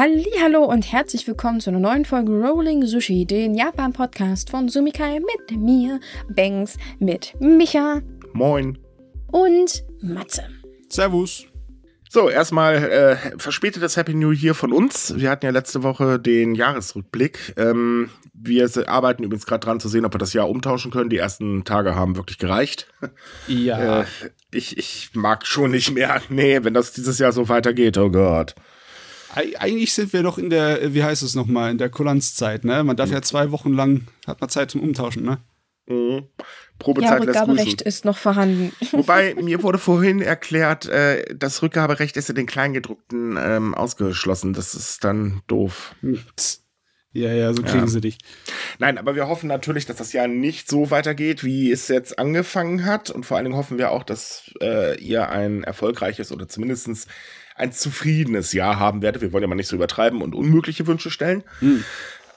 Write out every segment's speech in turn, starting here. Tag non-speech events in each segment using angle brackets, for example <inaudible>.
Hallo und herzlich willkommen zu einer neuen Folge Rolling Sushi, den Japan-Podcast von Sumikai mit mir, Banks, mit Micha Moin. und Matze. Servus. So, erstmal äh, verspätetes Happy New Year von uns. Wir hatten ja letzte Woche den Jahresrückblick. Ähm, wir arbeiten übrigens gerade dran zu sehen, ob wir das Jahr umtauschen können. Die ersten Tage haben wirklich gereicht. Ja. Äh, ich, ich mag schon nicht mehr. Nee, wenn das dieses Jahr so weitergeht, oh Gott. Eig- Eigentlich sind wir doch in der, äh, wie heißt es nochmal, in der Kulanzzeit, ne? Man darf ja zwei Wochen lang, hat man Zeit zum Umtauschen, ne? Mhm. Ja, Probezeit lässt grüßen. Rückgaberecht ist noch vorhanden. <laughs> Wobei, mir wurde vorhin erklärt, äh, das Rückgaberecht ist in den Kleingedruckten ähm, ausgeschlossen. Das ist dann doof. Ja, ja, so kriegen Ja. sie dich. Nein, aber wir hoffen natürlich, dass das Jahr nicht so weitergeht, wie es jetzt angefangen hat. Und vor allen Dingen hoffen wir auch, dass äh, ihr ein erfolgreiches oder zumindest ein zufriedenes Jahr haben werdet. Wir wollen ja mal nicht so übertreiben und unmögliche Wünsche stellen. Hm.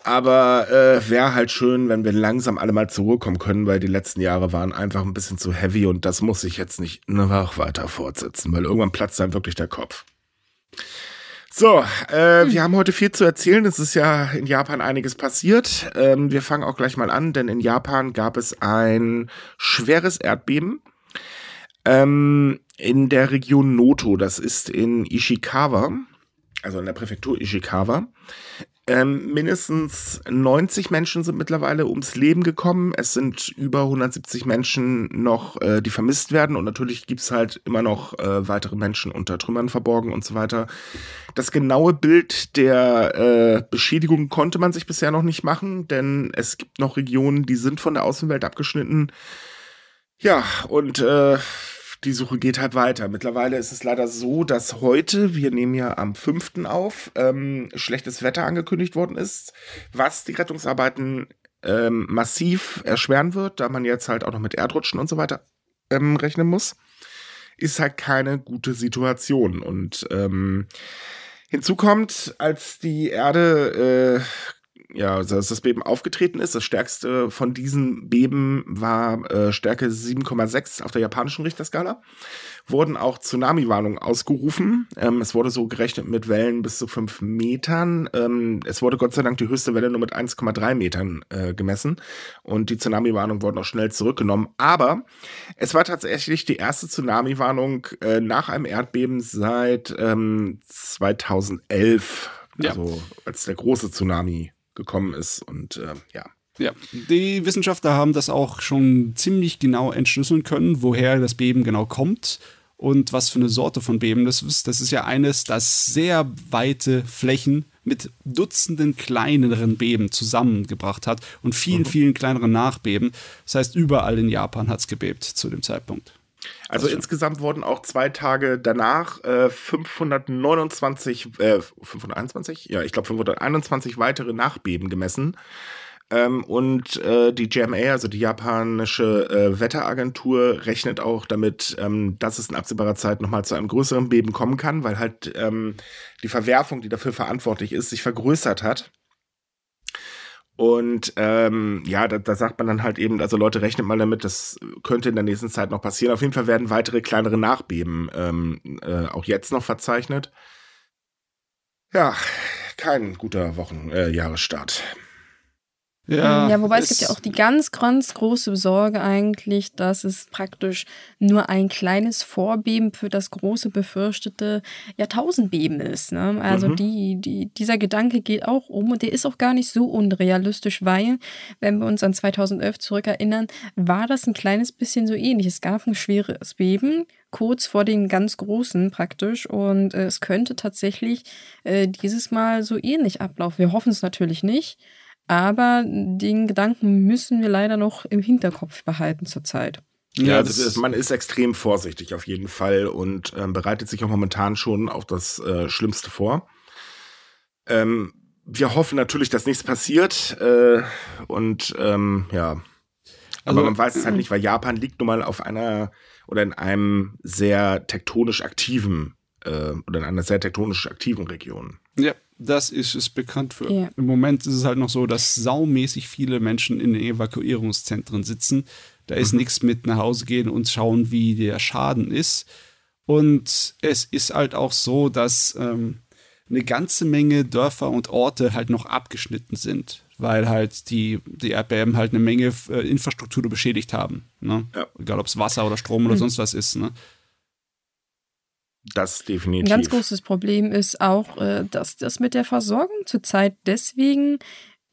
Aber äh, wäre halt schön, wenn wir langsam alle mal zur Ruhe kommen können, weil die letzten Jahre waren einfach ein bisschen zu heavy und das muss sich jetzt nicht noch weiter fortsetzen, weil irgendwann platzt dann wirklich der Kopf. So, äh, wir haben heute viel zu erzählen. Es ist ja in Japan einiges passiert. Ähm, wir fangen auch gleich mal an, denn in Japan gab es ein schweres Erdbeben ähm, in der Region Noto. Das ist in Ishikawa, also in der Präfektur Ishikawa. Ähm, mindestens 90 Menschen sind mittlerweile ums Leben gekommen. Es sind über 170 Menschen noch, äh, die vermisst werden. Und natürlich gibt's halt immer noch äh, weitere Menschen unter Trümmern verborgen und so weiter. Das genaue Bild der äh, Beschädigung konnte man sich bisher noch nicht machen, denn es gibt noch Regionen, die sind von der Außenwelt abgeschnitten. Ja, und äh, die Suche geht halt weiter. Mittlerweile ist es leider so, dass heute, wir nehmen ja am 5. auf, ähm, schlechtes Wetter angekündigt worden ist, was die Rettungsarbeiten ähm, massiv erschweren wird, da man jetzt halt auch noch mit Erdrutschen und so weiter ähm, rechnen muss. Ist halt keine gute Situation. Und ähm, hinzu kommt, als die Erde äh, ja, als das Beben aufgetreten ist, das stärkste von diesen Beben war äh, Stärke 7,6 auf der japanischen Richterskala, wurden auch Tsunami-Warnungen ausgerufen. Ähm, es wurde so gerechnet mit Wellen bis zu 5 Metern. Ähm, es wurde Gott sei Dank die höchste Welle nur mit 1,3 Metern äh, gemessen und die Tsunami-Warnungen wurden auch schnell zurückgenommen. Aber es war tatsächlich die erste Tsunami-Warnung äh, nach einem Erdbeben seit ähm, 2011, Ja. also als der große Tsunami gekommen ist und äh, ja. Ja, die Wissenschaftler haben das auch schon ziemlich genau entschlüsseln können, woher das Beben genau kommt und was für eine Sorte von Beben das ist. Das ist ja eines, das sehr weite Flächen mit Dutzenden kleineren Beben zusammengebracht hat und vielen, vielen kleineren Nachbeben. Das heißt, überall in Japan hat es gebebt zu dem Zeitpunkt. Also insgesamt wurden auch zwei Tage danach äh, 529, äh, 521? Ja, ich glaube 521 weitere Nachbeben gemessen. Ähm, und äh, die JMA, also die japanische äh, Wetteragentur, rechnet auch damit, ähm, dass es in absehbarer Zeit nochmal zu einem größeren Beben kommen kann, weil halt ähm, die Verwerfung, die dafür verantwortlich ist, sich vergrößert hat. Und ähm, ja, da, da sagt man dann halt eben, also Leute rechnet mal damit, das könnte in der nächsten Zeit noch passieren. Auf jeden Fall werden weitere kleinere Nachbeben ähm, äh, auch jetzt noch verzeichnet. Ja, kein guter Wochen äh, Jahresstart. Ja, wobei es es- gibt ja auch die ganz, ganz große Sorge eigentlich, dass es praktisch nur ein kleines Vorbeben für das große befürchtete Jahrtausendbeben ist. Ne? Also Mhm. die, die, dieser Gedanke geht auch um und der ist auch gar nicht so unrealistisch, weil, wenn wir uns an 2011 zurückerinnern, war das ein kleines bisschen so ähnlich. Es gab ein schweres Beben, kurz vor den ganz großen praktisch und äh, es könnte tatsächlich äh, dieses Mal so ähnlich ablaufen. Wir hoffen es natürlich nicht. Aber den Gedanken müssen wir leider noch im Hinterkopf behalten zurzeit. Ja, Ja, das das, man ist extrem vorsichtig auf jeden Fall und ähm, bereitet sich auch momentan schon auf das äh, Schlimmste vor. Ähm, wir hoffen natürlich, dass nichts passiert äh, und ähm, ja, aber Also- man weiß es halt nicht, weil Japan liegt nun mal auf einer oder in einem sehr tektonisch aktiven äh, oder in einer sehr tektonisch aktiven Region. Ja, das ist es bekannt für. Ja. Im Moment ist es halt noch so, dass saumäßig viele Menschen in den Evakuierungszentren sitzen. Da ist nichts mit nach Hause gehen und schauen, wie der Schaden ist. Und es ist halt auch so, dass ähm, eine ganze Menge Dörfer und Orte halt noch abgeschnitten sind, weil halt die, die Erdbeben halt eine Menge äh, Infrastruktur beschädigt haben. Ne? Ja. Egal ob es Wasser oder Strom oder mhm. sonst was ist. Ne? Das definitiv. Ein ganz großes Problem ist auch, äh, dass das mit der Versorgung zurzeit deswegen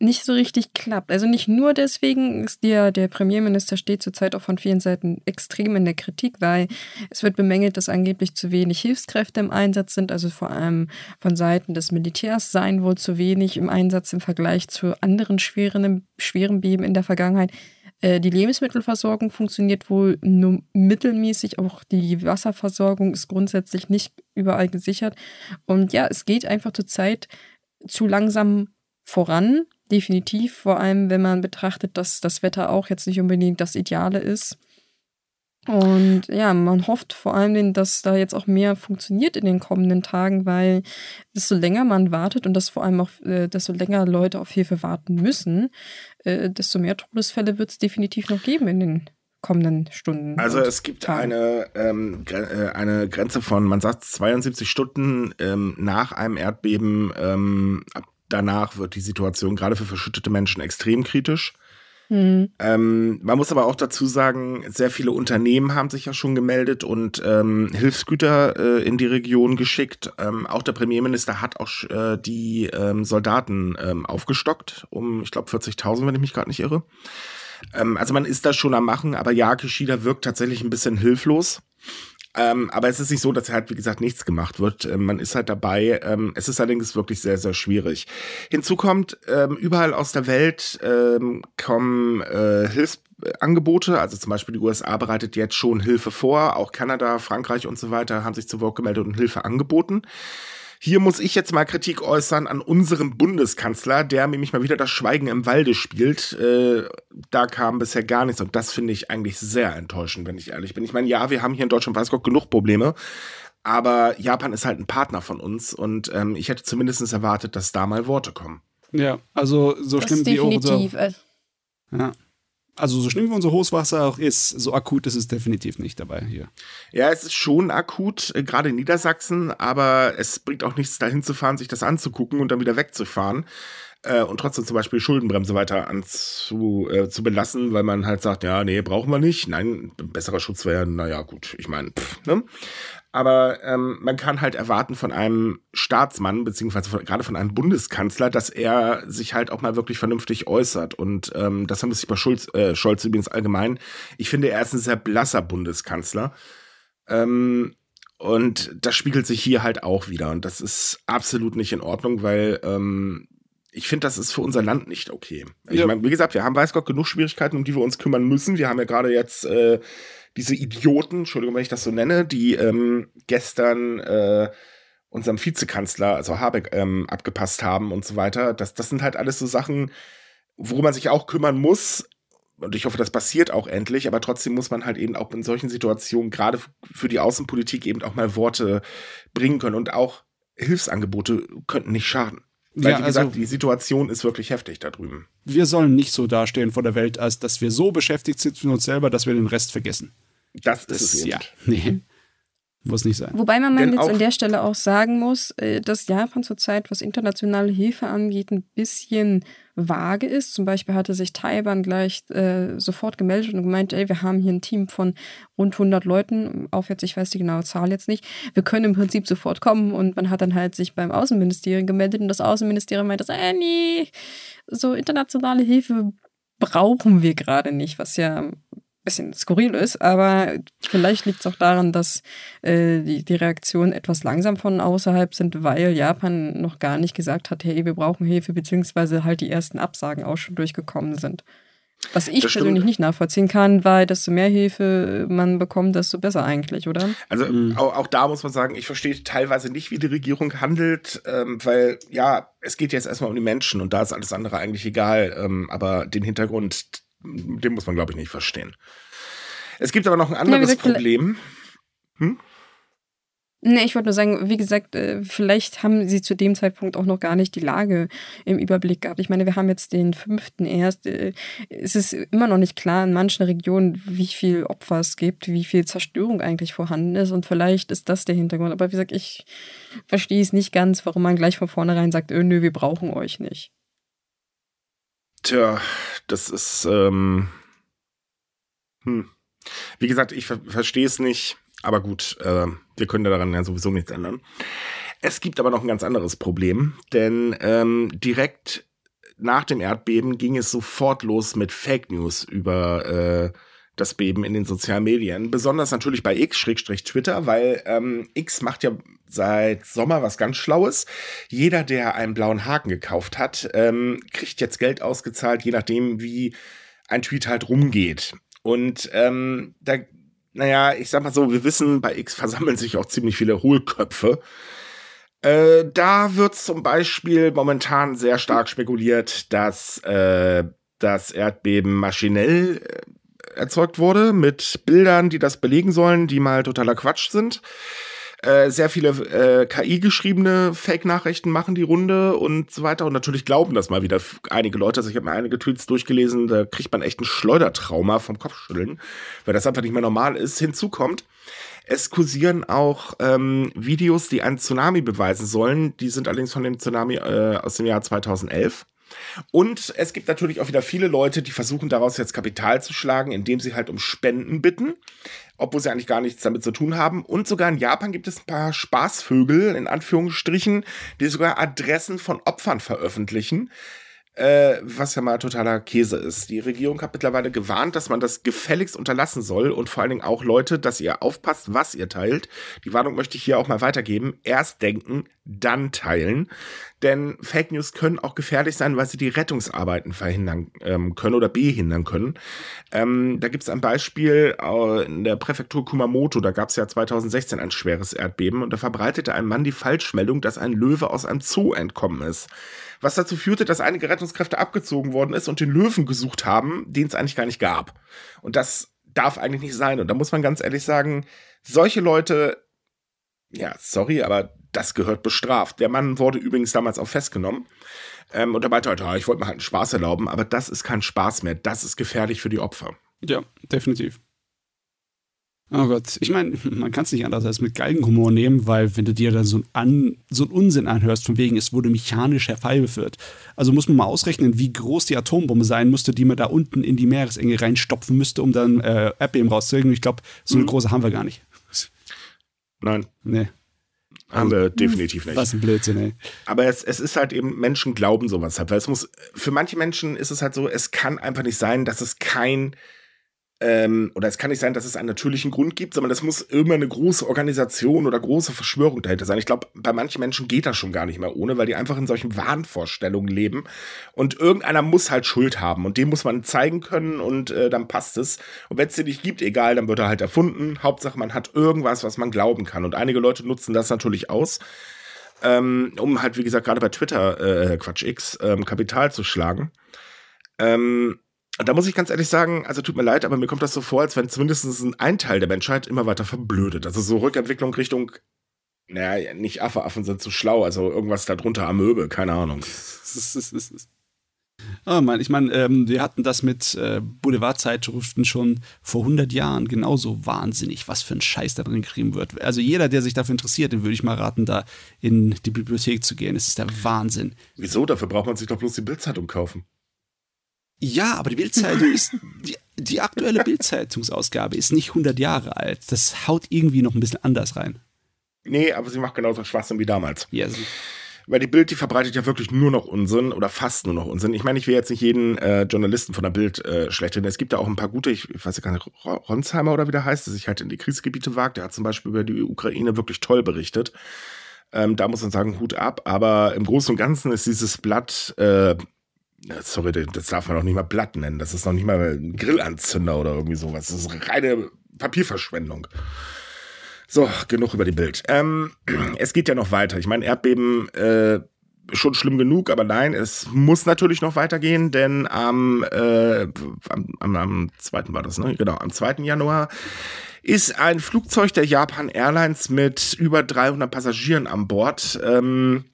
nicht so richtig klappt. Also nicht nur deswegen ist der, der Premierminister steht zurzeit auch von vielen Seiten extrem in der Kritik, weil es wird bemängelt, dass angeblich zu wenig Hilfskräfte im Einsatz sind, also vor allem von Seiten des Militärs seien wohl zu wenig im Einsatz im Vergleich zu anderen schweren, schweren Beben in der Vergangenheit. Äh, die Lebensmittelversorgung funktioniert wohl nur mittelmäßig, auch die Wasserversorgung ist grundsätzlich nicht überall gesichert. Und ja, es geht einfach zurzeit zu langsam voran definitiv, vor allem wenn man betrachtet, dass das Wetter auch jetzt nicht unbedingt das Ideale ist. Und ja, man hofft vor allem, dass da jetzt auch mehr funktioniert in den kommenden Tagen, weil desto länger man wartet und dass vor allem auch äh, desto länger Leute auf Hilfe warten müssen, äh, desto mehr Todesfälle wird es definitiv noch geben in den kommenden Stunden. Also es gibt eine, ähm, äh, eine Grenze von, man sagt 72 Stunden ähm, nach einem Erdbeben, ähm, ab danach wird die Situation gerade für verschüttete Menschen extrem kritisch. Mhm. Ähm, man muss aber auch dazu sagen, sehr viele Unternehmen haben sich ja schon gemeldet und ähm, Hilfsgüter äh, in die Region geschickt. Ähm, auch der Premierminister hat auch äh, die ähm, Soldaten ähm, aufgestockt um, ich glaube, 40.000, wenn ich mich gerade nicht irre. Ähm, also man ist da schon am Machen, aber ja, Kishida wirkt tatsächlich ein bisschen hilflos. Ähm, aber es ist nicht so, dass halt, wie gesagt, nichts gemacht wird. Ähm, man ist halt dabei. Ähm, es ist allerdings wirklich sehr, sehr schwierig. Hinzu kommt, ähm, überall aus der Welt ähm, kommen äh, Hilfsangebote. Also zum Beispiel die USA bereitet jetzt schon Hilfe vor. Auch Kanada, Frankreich und so weiter haben sich zu Wort gemeldet und Hilfe angeboten. Hier muss ich jetzt mal Kritik äußern an unserem Bundeskanzler, der nämlich mal wieder das Schweigen im Walde spielt. Äh, da kam bisher gar nichts und das finde ich eigentlich sehr enttäuschend, wenn ich ehrlich bin. Ich meine, ja, wir haben hier in Deutschland, weiß Gott, genug Probleme, aber Japan ist halt ein Partner von uns und ähm, ich hätte zumindest erwartet, dass da mal Worte kommen. Ja, also so das schlimm wie unsere. Äh. Ja also so schlimm wie unser Hochwasser auch ist, so akut ist es definitiv nicht dabei hier. Ja, es ist schon akut, äh, gerade in Niedersachsen, aber es bringt auch nichts dahin zu fahren, sich das anzugucken und dann wieder wegzufahren. Äh, und trotzdem zum Beispiel Schuldenbremse weiter anzu, äh, zu belassen, weil man halt sagt, ja, nee, brauchen wir nicht. Nein, besserer Schutz wäre, naja, gut, ich meine, ne? Aber ähm, man kann halt erwarten von einem Staatsmann, beziehungsweise von, gerade von einem Bundeskanzler, dass er sich halt auch mal wirklich vernünftig äußert. Und ähm, das haben wir sich bei Schulz, äh, Scholz übrigens allgemein. Ich finde, er ist ein sehr blasser Bundeskanzler. Ähm, und das spiegelt sich hier halt auch wieder. Und das ist absolut nicht in Ordnung, weil ähm, ich finde, das ist für unser Land nicht okay. Ich meine, wie gesagt, wir haben weiß Gott genug Schwierigkeiten, um die wir uns kümmern müssen. Wir haben ja gerade jetzt äh, diese Idioten, Entschuldigung, wenn ich das so nenne, die ähm, gestern äh, unserem Vizekanzler, also Habeck, ähm, abgepasst haben und so weiter. Das, das sind halt alles so Sachen, worum man sich auch kümmern muss. Und ich hoffe, das passiert auch endlich, aber trotzdem muss man halt eben auch in solchen Situationen, gerade für die Außenpolitik, eben auch mal Worte bringen können. Und auch Hilfsangebote könnten nicht schaden. Weil, ja, wie gesagt, also, die Situation ist wirklich heftig da drüben. Wir sollen nicht so dastehen vor der Welt, als dass wir so beschäftigt sind mit uns selber, dass wir den Rest vergessen. Das, das ist es ja. Nee. <laughs> Muss nicht sein. Wobei man jetzt an der Stelle auch sagen muss, äh, dass Japan zurzeit, was internationale Hilfe angeht, ein bisschen vage ist. Zum Beispiel hatte sich Taiwan gleich äh, sofort gemeldet und gemeint, ey, wir haben hier ein Team von rund 100 Leuten, aufwärts, ich weiß die genaue Zahl jetzt nicht. Wir können im Prinzip sofort kommen und man hat dann halt sich beim Außenministerium gemeldet und das Außenministerium meinte, äh, nee, so internationale Hilfe brauchen wir gerade nicht, was ja bisschen skurril ist, aber vielleicht liegt es auch daran, dass äh, die, die Reaktionen etwas langsam von außerhalb sind, weil Japan noch gar nicht gesagt hat, hey, wir brauchen Hilfe, beziehungsweise halt die ersten Absagen auch schon durchgekommen sind. Was ich das persönlich stimmt. nicht nachvollziehen kann, weil desto mehr Hilfe man bekommt, desto besser eigentlich, oder? Also mhm. auch, auch, da muss man sagen, ich verstehe teilweise nicht, wie die Regierung handelt, ähm, weil ja, es geht jetzt erstmal um die Menschen und da ist alles andere eigentlich egal, ähm, aber den Hintergrund, den muss man, glaube ich, nicht verstehen. Es gibt aber noch ein anderes ja, Problem. Hm? Nee, ich wollte nur sagen, wie gesagt, äh, vielleicht haben sie zu dem Zeitpunkt auch noch gar nicht die Lage im Überblick gehabt. Ich meine, wir haben jetzt den fünften erst. Äh, es ist immer noch nicht klar in manchen Regionen, wie viel Opfer es gibt, wie viel Zerstörung eigentlich vorhanden ist. Und vielleicht ist das der Hintergrund. Aber wie gesagt, ich verstehe es nicht ganz, warum man gleich von vornherein sagt, öh, nö, wir brauchen euch nicht. Tja, das ist, ähm, hm. Wie gesagt, ich ver verstehe es nicht. Aber gut, äh, wir können daran ja sowieso nichts ändern. Es gibt aber noch ein ganz anderes Problem, denn ähm, direkt nach dem Erdbeben ging es sofort los mit Fake News über äh, das Beben in den sozialen Medien. Besonders natürlich bei X-Twitter, weil ähm, X macht ja seit Sommer was ganz Schlaues. Jeder, der einen blauen Haken gekauft hat, ähm, kriegt jetzt Geld ausgezahlt, je nachdem, wie ein Tweet halt rumgeht. Und ähm, da naja, ich sag mal so, wir wissen, bei X versammeln sich auch ziemlich viele Hohlköpfe. Äh, da wird zum Beispiel momentan sehr stark spekuliert, dass äh, das Erdbeben maschinell äh, erzeugt wurde mit Bildern, die das belegen sollen, die mal totaler Quatsch sind. Äh, sehr viele äh, KI-geschriebene Fake-Nachrichten machen die Runde und so weiter. Und natürlich glauben das mal wieder einige Leute. Also ich habe mir einige Tweets durchgelesen, da kriegt man echt ein Schleudertrauma vom Kopfschütteln, weil das einfach nicht mehr normal ist. Hinzu kommt, es kursieren auch ähm, Videos, die einen Tsunami beweisen sollen. Die sind allerdings von dem Tsunami äh, aus dem Jahr 2011. Und es gibt natürlich auch wieder viele Leute, die versuchen daraus jetzt Kapital zu schlagen, indem sie halt um Spenden bitten, obwohl sie eigentlich gar nichts damit zu tun haben. Und sogar in Japan gibt es ein paar Spaßvögel, in Anführungsstrichen, die sogar Adressen von Opfern veröffentlichen äh, was ja mal totaler Käse ist. Die Regierung hat mittlerweile gewarnt, dass man das gefälligst unterlassen soll und vor allen Dingen auch Leute, dass ihr aufpasst, was ihr teilt. Die Warnung möchte ich hier auch mal weitergeben. Erst denken, dann teilen. Denn Fake News können auch gefährlich sein, weil sie die Rettungsarbeiten verhindern ähm, können oder behindern können. Ähm, da gibt es ein Beispiel äh, in der Präfektur Kumamoto. Da gab es ja 2016 ein schweres Erdbeben und da verbreitete ein Mann die Falschmeldung, dass ein Löwe aus einem Zoo entkommen ist was dazu führte, dass einige Rettungskräfte abgezogen worden ist und den Löwen gesucht haben, den es eigentlich gar nicht gab. Und das darf eigentlich nicht sein. Und da muss man ganz ehrlich sagen, solche Leute, ja, sorry, aber das gehört bestraft. Der Mann wurde übrigens damals auch festgenommen. Ähm, und er meinte halt, ich wollte mir halt einen Spaß erlauben, aber das ist kein Spaß mehr. Das ist gefährlich für die Opfer. Ja, definitiv. Oh Gott, ich meine, man kann es nicht anders als mit Galgenhumor nehmen, weil wenn du dir dann so einen, An so einen Unsinn anhörst, von wegen, es wurde mechanisch herbeigeführt. Also muss man mal ausrechnen, wie groß die Atombombe sein müsste, die man da unten in die Meeresenge reinstopfen müsste, um dann äh, Erdbeben rauszukriegen. Ich glaube, so eine mhm. große haben wir gar nicht. Nein. Nee. Haben wir definitiv nicht. Was ein Blödsinn, ey. Aber es, es ist halt eben, Menschen glauben sowas halt, weil es muss, für manche Menschen ist es halt so, es kann einfach nicht sein, dass es kein ähm, oder es kann nicht sein, dass es einen natürlichen Grund gibt, sondern es muss immer eine große Organisation oder große Verschwörung dahinter sein. Ich glaube, bei manchen Menschen geht das schon gar nicht mehr ohne, weil die einfach in solchen Wahnvorstellungen leben und irgendeiner muss halt Schuld haben und dem muss man zeigen können und äh, dann passt es. Und wenn es den nicht gibt, egal, dann wird er halt erfunden. Hauptsache, man hat irgendwas, was man glauben kann. Und einige Leute nutzen das natürlich aus. Ähm, um halt, wie gesagt, gerade bei Twitter, äh, Quatsch X, ähm, Kapital zu schlagen. Ähm, und da muss ich ganz ehrlich sagen, also tut mir leid, aber mir kommt das so vor, als wenn zumindest ein Teil der Menschheit immer weiter verblödet. Also so Rückentwicklung Richtung, naja, nicht Affe, Affen sind zu schlau, also irgendwas darunter Amöbe, keine Ahnung. Oh <laughs> Mann, ich meine, ähm, wir hatten das mit äh, Boulevardzeitschriften schon vor 100 Jahren genauso wahnsinnig, was für ein Scheiß da drin geschrieben wird. Also jeder, der sich dafür interessiert, den würde ich mal raten, da in die Bibliothek zu gehen. Es ist der Wahnsinn. Wieso? Dafür braucht man sich doch bloß die Bildzeitung kaufen. Ja, aber die Bildzeitung <laughs> ist, die, die aktuelle Bildzeitungsausgabe ist nicht 100 Jahre alt. Das haut irgendwie noch ein bisschen anders rein. Nee, aber sie macht genauso Schwachsinn wie damals. Ja, yes. Weil die Bild, die verbreitet ja wirklich nur noch Unsinn oder fast nur noch Unsinn. Ich meine, ich will jetzt nicht jeden äh, Journalisten von der Bild äh, schlecht finden. Es gibt da auch ein paar gute, ich, ich weiß ja gar nicht, Ronsheimer oder wie der heißt, der sich halt in die Kriegsgebiete wagt. Der hat zum Beispiel über die Ukraine wirklich toll berichtet. Ähm, da muss man sagen, Hut ab. Aber im Großen und Ganzen ist dieses Blatt äh, sorry, das darf man noch nicht mal Blatt nennen. Das ist noch nicht mal ein Grillanzünder oder irgendwie sowas. Das ist reine Papierverschwendung. So, genug über die Bild. Ähm, <clears throat> es geht ja noch weiter. Ich meine, Erdbeben äh, schon schlimm genug, aber nein, es muss natürlich noch weitergehen, denn am, äh, am, am, am 2. war das, ne? Genau, am 2. Januar ist ein Flugzeug der Japan Airlines mit über 300 Passagieren an Bord. Ähm,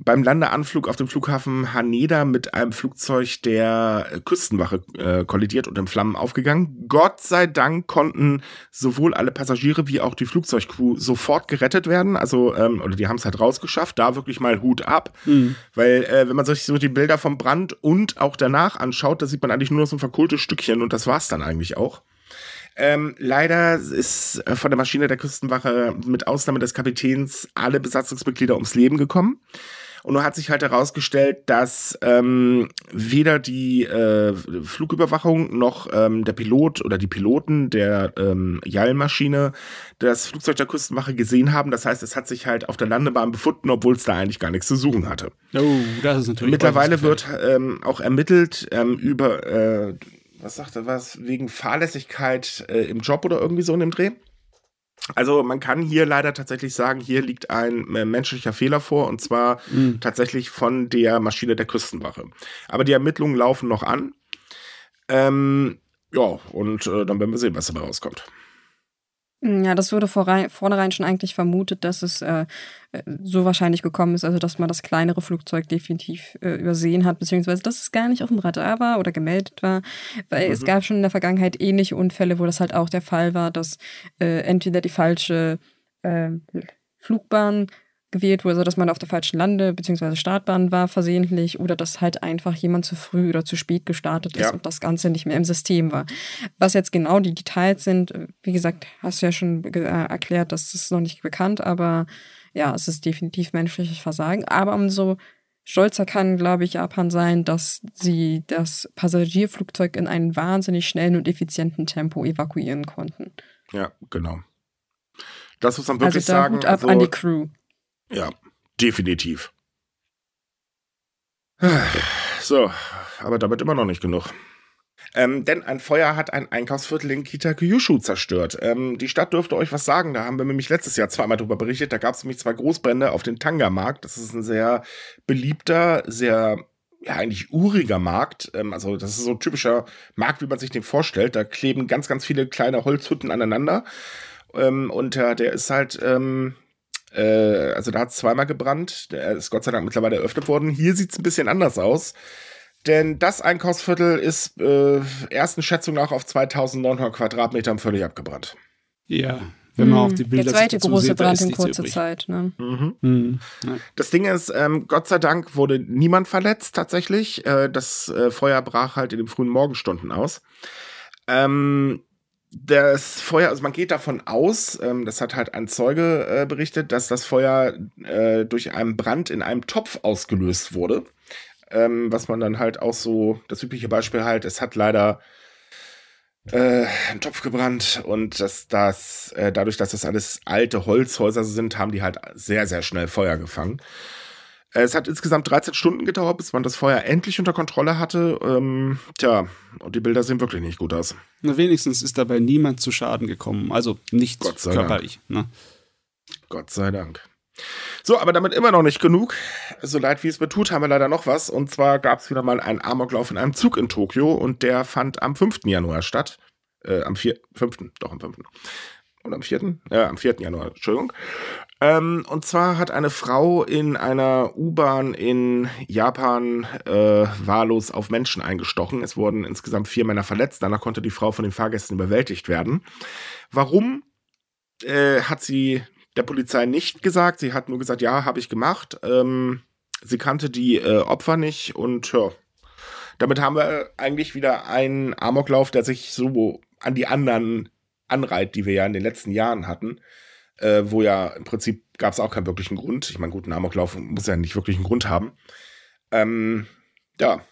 beim Landeanflug auf dem Flughafen Haneda mit einem Flugzeug der Küstenwache äh, kollidiert und in Flammen aufgegangen. Gott sei Dank konnten sowohl alle Passagiere wie auch die Flugzeugcrew sofort gerettet werden. Also, ähm, oder die haben es halt rausgeschafft. Da wirklich mal Hut ab. Mhm. Weil, äh, wenn man sich so die Bilder vom Brand und auch danach anschaut, da sieht man eigentlich nur noch so ein verkohltes Stückchen und das war's dann eigentlich auch. Ähm, leider ist äh, von der Maschine der Küstenwache mit Ausnahme des Kapitäns alle Besatzungsmitglieder ums Leben gekommen. Und nun hat sich halt herausgestellt, dass ähm, weder die äh, Flugüberwachung noch ähm, der Pilot oder die Piloten der ähm, JAL-Maschine das Flugzeug der Küstenwache gesehen haben. Das heißt, es hat sich halt auf der Landebahn befunden, obwohl es da eigentlich gar nichts zu suchen hatte. Oh, das ist natürlich. Mittlerweile wird ähm, auch ermittelt ähm, über, äh, was sagt er was, wegen Fahrlässigkeit äh, im Job oder irgendwie so in dem Dreh. Also man kann hier leider tatsächlich sagen, hier liegt ein äh, menschlicher Fehler vor und zwar mhm. tatsächlich von der Maschine der Küstenwache. Aber die Ermittlungen laufen noch an. Ähm, ja, und äh, dann werden wir sehen, was dabei rauskommt. Ja, das wurde vornherein schon eigentlich vermutet, dass es äh, so wahrscheinlich gekommen ist, also dass man das kleinere Flugzeug definitiv äh, übersehen hat, beziehungsweise dass es gar nicht auf dem Radar war oder gemeldet war. Weil mhm. es gab schon in der Vergangenheit ähnliche Unfälle, wo das halt auch der Fall war, dass äh, entweder die falsche äh, Flugbahn gewählt wurde, dass man auf der falschen Lande- bzw. Startbahn war versehentlich oder dass halt einfach jemand zu früh oder zu spät gestartet ist ja. und das Ganze nicht mehr im System war. Was jetzt genau die Details sind, wie gesagt, hast du ja schon äh, erklärt, das ist noch nicht bekannt, aber ja, es ist definitiv menschliches Versagen. Aber umso stolzer kann, glaube ich, Japan sein, dass sie das Passagierflugzeug in einem wahnsinnig schnellen und effizienten Tempo evakuieren konnten. Ja, genau. Das muss man wirklich also da sagen. Hut ab also, an die Crew. Ja, definitiv. So, aber damit immer noch nicht genug. Ähm, denn ein Feuer hat ein Einkaufsviertel in Kitakyushu zerstört. Ähm, die Stadt dürfte euch was sagen. Da haben wir nämlich letztes Jahr zweimal drüber berichtet. Da gab es nämlich zwei Großbrände auf den Tanga-Markt. Das ist ein sehr beliebter, sehr ja, eigentlich uriger Markt. Ähm, also, das ist so ein typischer Markt, wie man sich den vorstellt. Da kleben ganz, ganz viele kleine Holzhütten aneinander. Ähm, und äh, der ist halt, ähm, äh, also da hat es zweimal gebrannt. Der ist Gott sei Dank mittlerweile eröffnet worden. Hier sieht es ein bisschen anders aus. Denn das Einkaufsviertel ist äh, ersten Schätzung nach auf 2900 Quadratmetern völlig abgebrannt. Ja, wenn man hm, auch die Bilder Der zweite große sieht, Brand in kurzer Zeit. Ne? Mhm. Mhm. Das Ding ist, ähm, Gott sei Dank wurde niemand verletzt tatsächlich. Äh, das äh, Feuer brach halt in den frühen Morgenstunden aus. Ähm, das Feuer, also man geht davon aus, ähm, das hat halt ein Zeuge äh, berichtet, dass das Feuer äh, durch einen Brand in einem Topf ausgelöst wurde. Ähm, was man dann halt auch so, das übliche Beispiel halt, es hat leider äh, ein Topf gebrannt und dass das, äh, dadurch, dass das alles alte Holzhäuser sind, haben die halt sehr, sehr schnell Feuer gefangen. Es hat insgesamt 13 Stunden gedauert, bis man das Feuer endlich unter Kontrolle hatte. Ähm, tja, und die Bilder sehen wirklich nicht gut aus. Na, wenigstens ist dabei niemand zu Schaden gekommen. Also nicht körperlich. Ne? Gott sei Dank. So, aber damit immer noch nicht genug. So leid wie es mir tut, haben wir leider noch was. Und zwar gab es wieder mal einen Amoklauf in einem Zug in Tokio und der fand am 5. Januar statt. Äh, am 4. 5. Doch, am 5. Oder am 4. Ja, am 4. Januar, Entschuldigung. Ähm, und zwar hat eine Frau in einer U-Bahn in Japan äh, wahllos auf Menschen eingestochen. Es wurden insgesamt vier Männer verletzt. Danach konnte die Frau von den Fahrgästen überwältigt werden. Warum äh, hat sie der Polizei nicht gesagt? Sie hat nur gesagt, ja, habe ich gemacht. Ähm, sie kannte die äh, Opfer nicht und ja, damit haben wir eigentlich wieder einen Amoklauf, der sich so an die anderen anreiht, die wir ja in den letzten Jahren hatten äh, wo ja im Prinzip gab es auch keinen wirklichen Grund. Ich meine, gut, ein Amoklauf muss ja nicht wirklich einen Grund haben. Ähm, ja.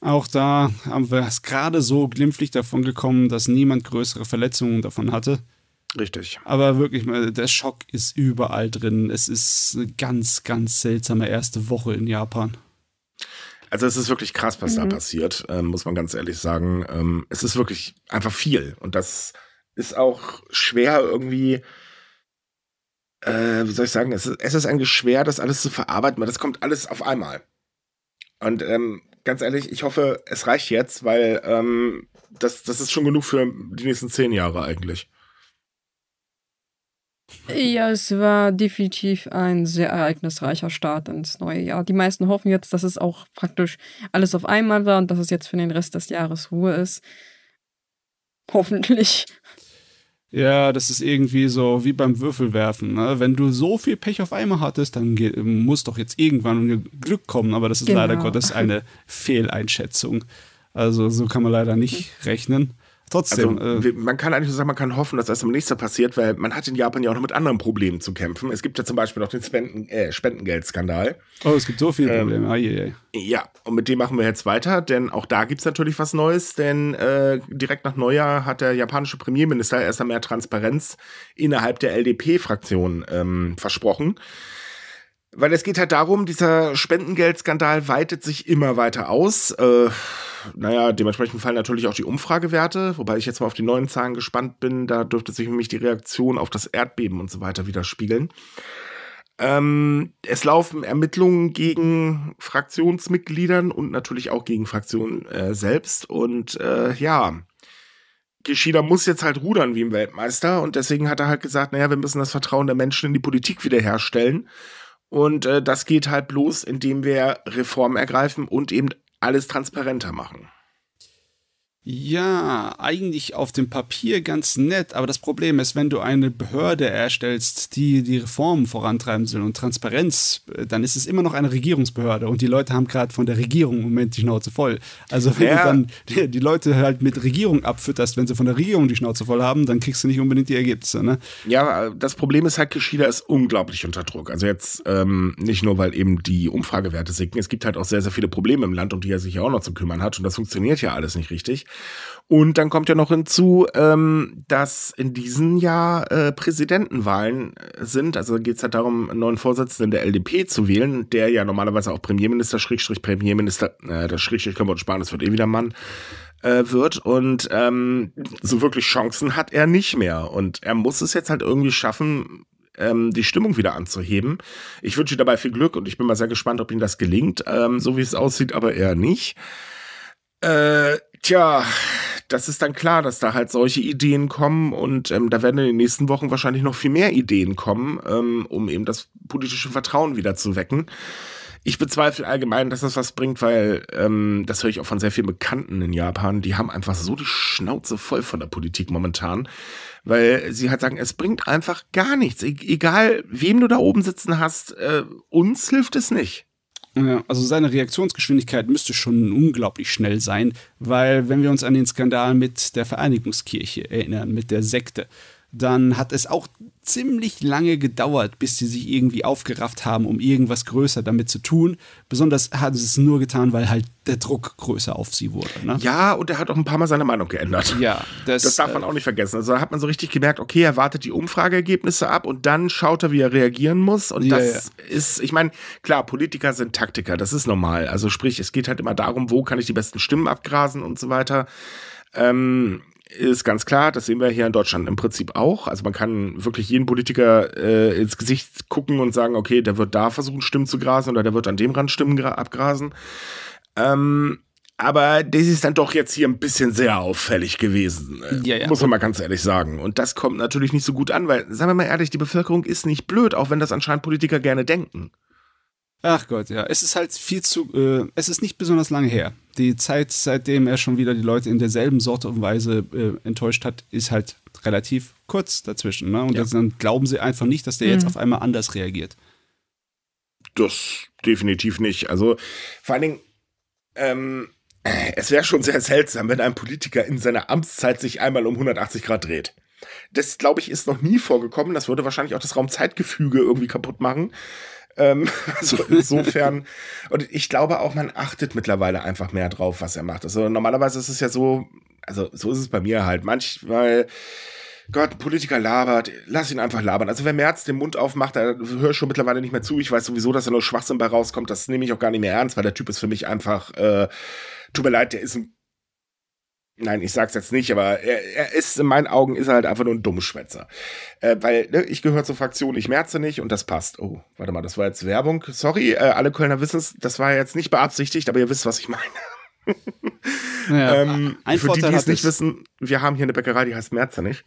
Auch da haben wir es gerade so glimpflich davon gekommen, dass niemand größere Verletzungen davon hatte. Richtig. Aber wirklich, der Schock ist überall drin. Es ist eine ganz, ganz seltsame erste Woche in Japan. Also es ist wirklich krass, was mhm. da passiert, ähm, muss man ganz ehrlich sagen. Ähm, es ist wirklich einfach viel. Und das ist auch schwer irgendwie, äh, wie soll ich sagen, es ist, es ist eigentlich schwer, das alles zu verarbeiten, weil das kommt alles auf einmal. Und ähm, ganz ehrlich, ich hoffe, es reicht jetzt, weil ähm, das, das ist schon genug für die nächsten zehn Jahre eigentlich. Ja, es war definitiv ein sehr ereignisreicher Start ins neue Jahr. Die meisten hoffen jetzt, dass es auch praktisch alles auf einmal war und dass es jetzt für den Rest des Jahres Ruhe ist. Hoffentlich. Ja, das ist irgendwie so wie beim Würfelwerfen. Ne? Wenn du so viel Pech auf einmal hattest, dann muss doch jetzt irgendwann Glück kommen. Aber das ist genau. leider Gottes eine <laughs> Fehleinschätzung. Also so kann man leider nicht rechnen. Trotzdem. Also, äh, man kann eigentlich nur sagen, man kann hoffen, dass das im nächsten passiert, weil man hat in Japan ja auch noch mit anderen Problemen zu kämpfen. Es gibt ja zum Beispiel noch den Spenden, äh, Spendengeldskandal. Oh, es gibt so viele ähm, Probleme. Ah, je, je. Ja, und mit dem machen wir jetzt weiter, denn auch da gibt es natürlich was Neues, denn äh, direkt nach Neujahr hat der japanische Premierminister erst einmal mehr Transparenz innerhalb der LDP-Fraktion ähm, versprochen. Weil es geht halt darum, dieser Spendengeldskandal weitet sich immer weiter aus. Äh, naja, dementsprechend fallen natürlich auch die Umfragewerte, wobei ich jetzt mal auf die neuen Zahlen gespannt bin. Da dürfte sich nämlich die Reaktion auf das Erdbeben und so weiter widerspiegeln. Ähm, es laufen Ermittlungen gegen Fraktionsmitgliedern und natürlich auch gegen Fraktionen äh, selbst. Und äh, ja, Kishida muss jetzt halt rudern wie ein Weltmeister und deswegen hat er halt gesagt, naja, wir müssen das Vertrauen der Menschen in die Politik wiederherstellen. Und äh, das geht halt bloß, indem wir Reformen ergreifen und eben alles transparenter machen. Ja, eigentlich auf dem Papier ganz nett, aber das Problem ist, wenn du eine Behörde erstellst, die die Reformen vorantreiben soll und Transparenz, äh, dann ist es immer noch eine Regierungsbehörde und die Leute haben gerade von der Regierung im Moment die Schnauze voll. Also wenn ja. du dann die, die, Leute halt mit Regierung abfütterst, wenn sie von der Regierung die Schnauze voll haben, dann kriegst du nicht unbedingt die Ergebnisse. Ne? Ja, das Problem ist halt, Kishida ist unglaublich unter Druck. Also jetzt ähm, nicht nur, weil eben die Umfragewerte sinken, es gibt halt auch sehr, sehr viele Probleme im Land, um die er sich ja auch noch zu kümmern hat und das funktioniert ja alles nicht richtig. Und dann kommt ja noch hinzu, ähm, dass in diesem Jahr äh, Präsidentenwahlen sind. Also geht es halt darum, einen neuen Vorsitzenden der LDP zu wählen, der ja normalerweise auch Premierminister, Schrägstrich Premierminister, äh, das Schrägstrich können wir uns sparen, das wird eh wieder Mann, äh, wird. Und ähm, so wirklich Chancen hat er nicht mehr. Und er muss es jetzt halt irgendwie schaffen, ähm, die Stimmung wieder anzuheben. Ich wünsche dabei viel Glück und ich bin mal sehr gespannt, ob ihm das gelingt. Ähm, so wie es aussieht, aber eher nicht. Äh, tja, das ist dann klar, dass da halt solche Ideen kommen und ähm, da werden in den nächsten Wochen wahrscheinlich noch viel mehr Ideen kommen, ähm, um eben das politische Vertrauen wieder zu wecken. Ich bezweifle allgemein, dass das was bringt, weil ähm, das höre ich auch von sehr vielen Bekannten in Japan. Die haben einfach so die Schnauze voll von der Politik momentan, weil sie halt sagen, es bringt einfach gar nichts. E egal, wem du da oben sitzen hast, äh, uns hilft es nicht. Also seine Reaktionsgeschwindigkeit müsste schon unglaublich schnell sein, weil wenn wir uns an den Skandal mit der Vereinigungskirche erinnern, mit der Sekte, dann hat es auch ziemlich lange gedauert, bis sie sich irgendwie aufgerafft haben, um irgendwas größer damit zu tun. Besonders hat es nur getan, weil halt der Druck größer auf sie wurde. Ne? Ja, und er hat auch ein paar Mal seine Meinung geändert. Ja, das, das darf man äh, auch nicht vergessen. Also da hat man so richtig gemerkt, okay, er wartet die Umfrageergebnisse ab und dann schaut er, wie er reagieren muss. Und ja, das ja. ist, ich meine, klar, Politiker sind Taktiker, das ist normal. Also sprich, es geht halt immer darum, wo kann ich die besten Stimmen abgrasen und so weiter. Ähm, ist ganz klar, das sehen wir hier in Deutschland im Prinzip auch. Also man kann wirklich jeden Politiker äh, ins Gesicht gucken und sagen, okay, der wird da versuchen, Stimmen zu grasen oder der wird an dem Rand Stimmen abgrasen. Ähm, aber das ist dann doch jetzt hier ein bisschen sehr auffällig gewesen. Äh, ja, ja. Muss man mal ganz ehrlich sagen. Und das kommt natürlich nicht so gut an, weil, sagen wir mal ehrlich, die Bevölkerung ist nicht blöd, auch wenn das anscheinend Politiker gerne denken. Ach Gott, ja. Es ist halt viel zu. Äh, es ist nicht besonders lange her. Die Zeit, seitdem er schon wieder die Leute in derselben Sorte und Weise äh, enttäuscht hat, ist halt relativ kurz dazwischen. Ne? Und ja. dann glauben sie einfach nicht, dass der mhm. jetzt auf einmal anders reagiert. Das definitiv nicht. Also vor allen Dingen, ähm, es wäre schon sehr seltsam, wenn ein Politiker in seiner Amtszeit sich einmal um 180 Grad dreht. Das, glaube ich, ist noch nie vorgekommen. Das würde wahrscheinlich auch das Raumzeitgefüge irgendwie kaputt machen. Ähm, <laughs> also <laughs> insofern, und ich glaube auch, man achtet mittlerweile einfach mehr drauf, was er macht. Also normalerweise ist es ja so, also so ist es bei mir halt. Manchmal, Gott, ein Politiker labert, lass ihn einfach labern. Also wenn Merz den Mund aufmacht, da höre ich schon mittlerweile nicht mehr zu. Ich weiß sowieso, dass er nur Schwachsinn bei rauskommt. Das nehme ich auch gar nicht mehr ernst, weil der Typ ist für mich einfach, äh, tut mir leid, der ist ein Nein, ich sag's jetzt nicht, aber er, er ist, in meinen Augen, ist er halt einfach nur ein Dummschwätzer. Äh, weil ne, ich gehöre zur Fraktion, ich merze nicht und das passt. Oh, warte mal, das war jetzt Werbung. Sorry, äh, alle Kölner wissen es, das war jetzt nicht beabsichtigt, aber ihr wisst, was ich meine. Ja, <laughs> ähm, ein für Vorteil die, die es nicht wissen, wir haben hier eine Bäckerei, die heißt Merze nicht.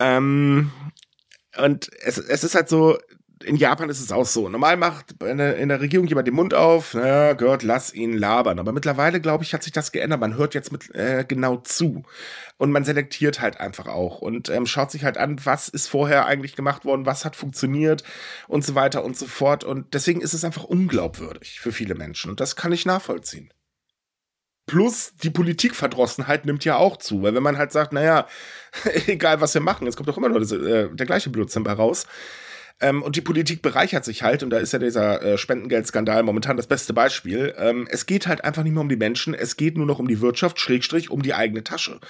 Ähm, und es, es ist halt so, in Japan ist es auch so. Normal macht in der, Regierung jemand den Mund auf, naja, Gott, lass ihn labern. Aber mittlerweile, glaube ich, hat sich das geändert. Man hört jetzt mit äh, genau zu. Und man selektiert halt einfach auch und ähm, schaut sich halt an, was ist vorher eigentlich gemacht worden, was hat funktioniert und so weiter und so fort. Und deswegen ist es einfach unglaubwürdig für viele Menschen. Und das kann ich nachvollziehen. Plus die Politikverdrossenheit nimmt ja auch zu, weil wenn man halt sagt, naja, <laughs> egal was wir machen, es kommt doch immer nur das, äh, der gleiche Blödsinn bei raus ähm, und die Politik bereichert sich halt, und da ist ja dieser äh, Spendengeldskandal momentan das beste Beispiel. Ähm, es geht halt einfach nicht mehr um die Menschen, es geht nur noch um die Wirtschaft, Schrägstrich, um die eigene Tasche.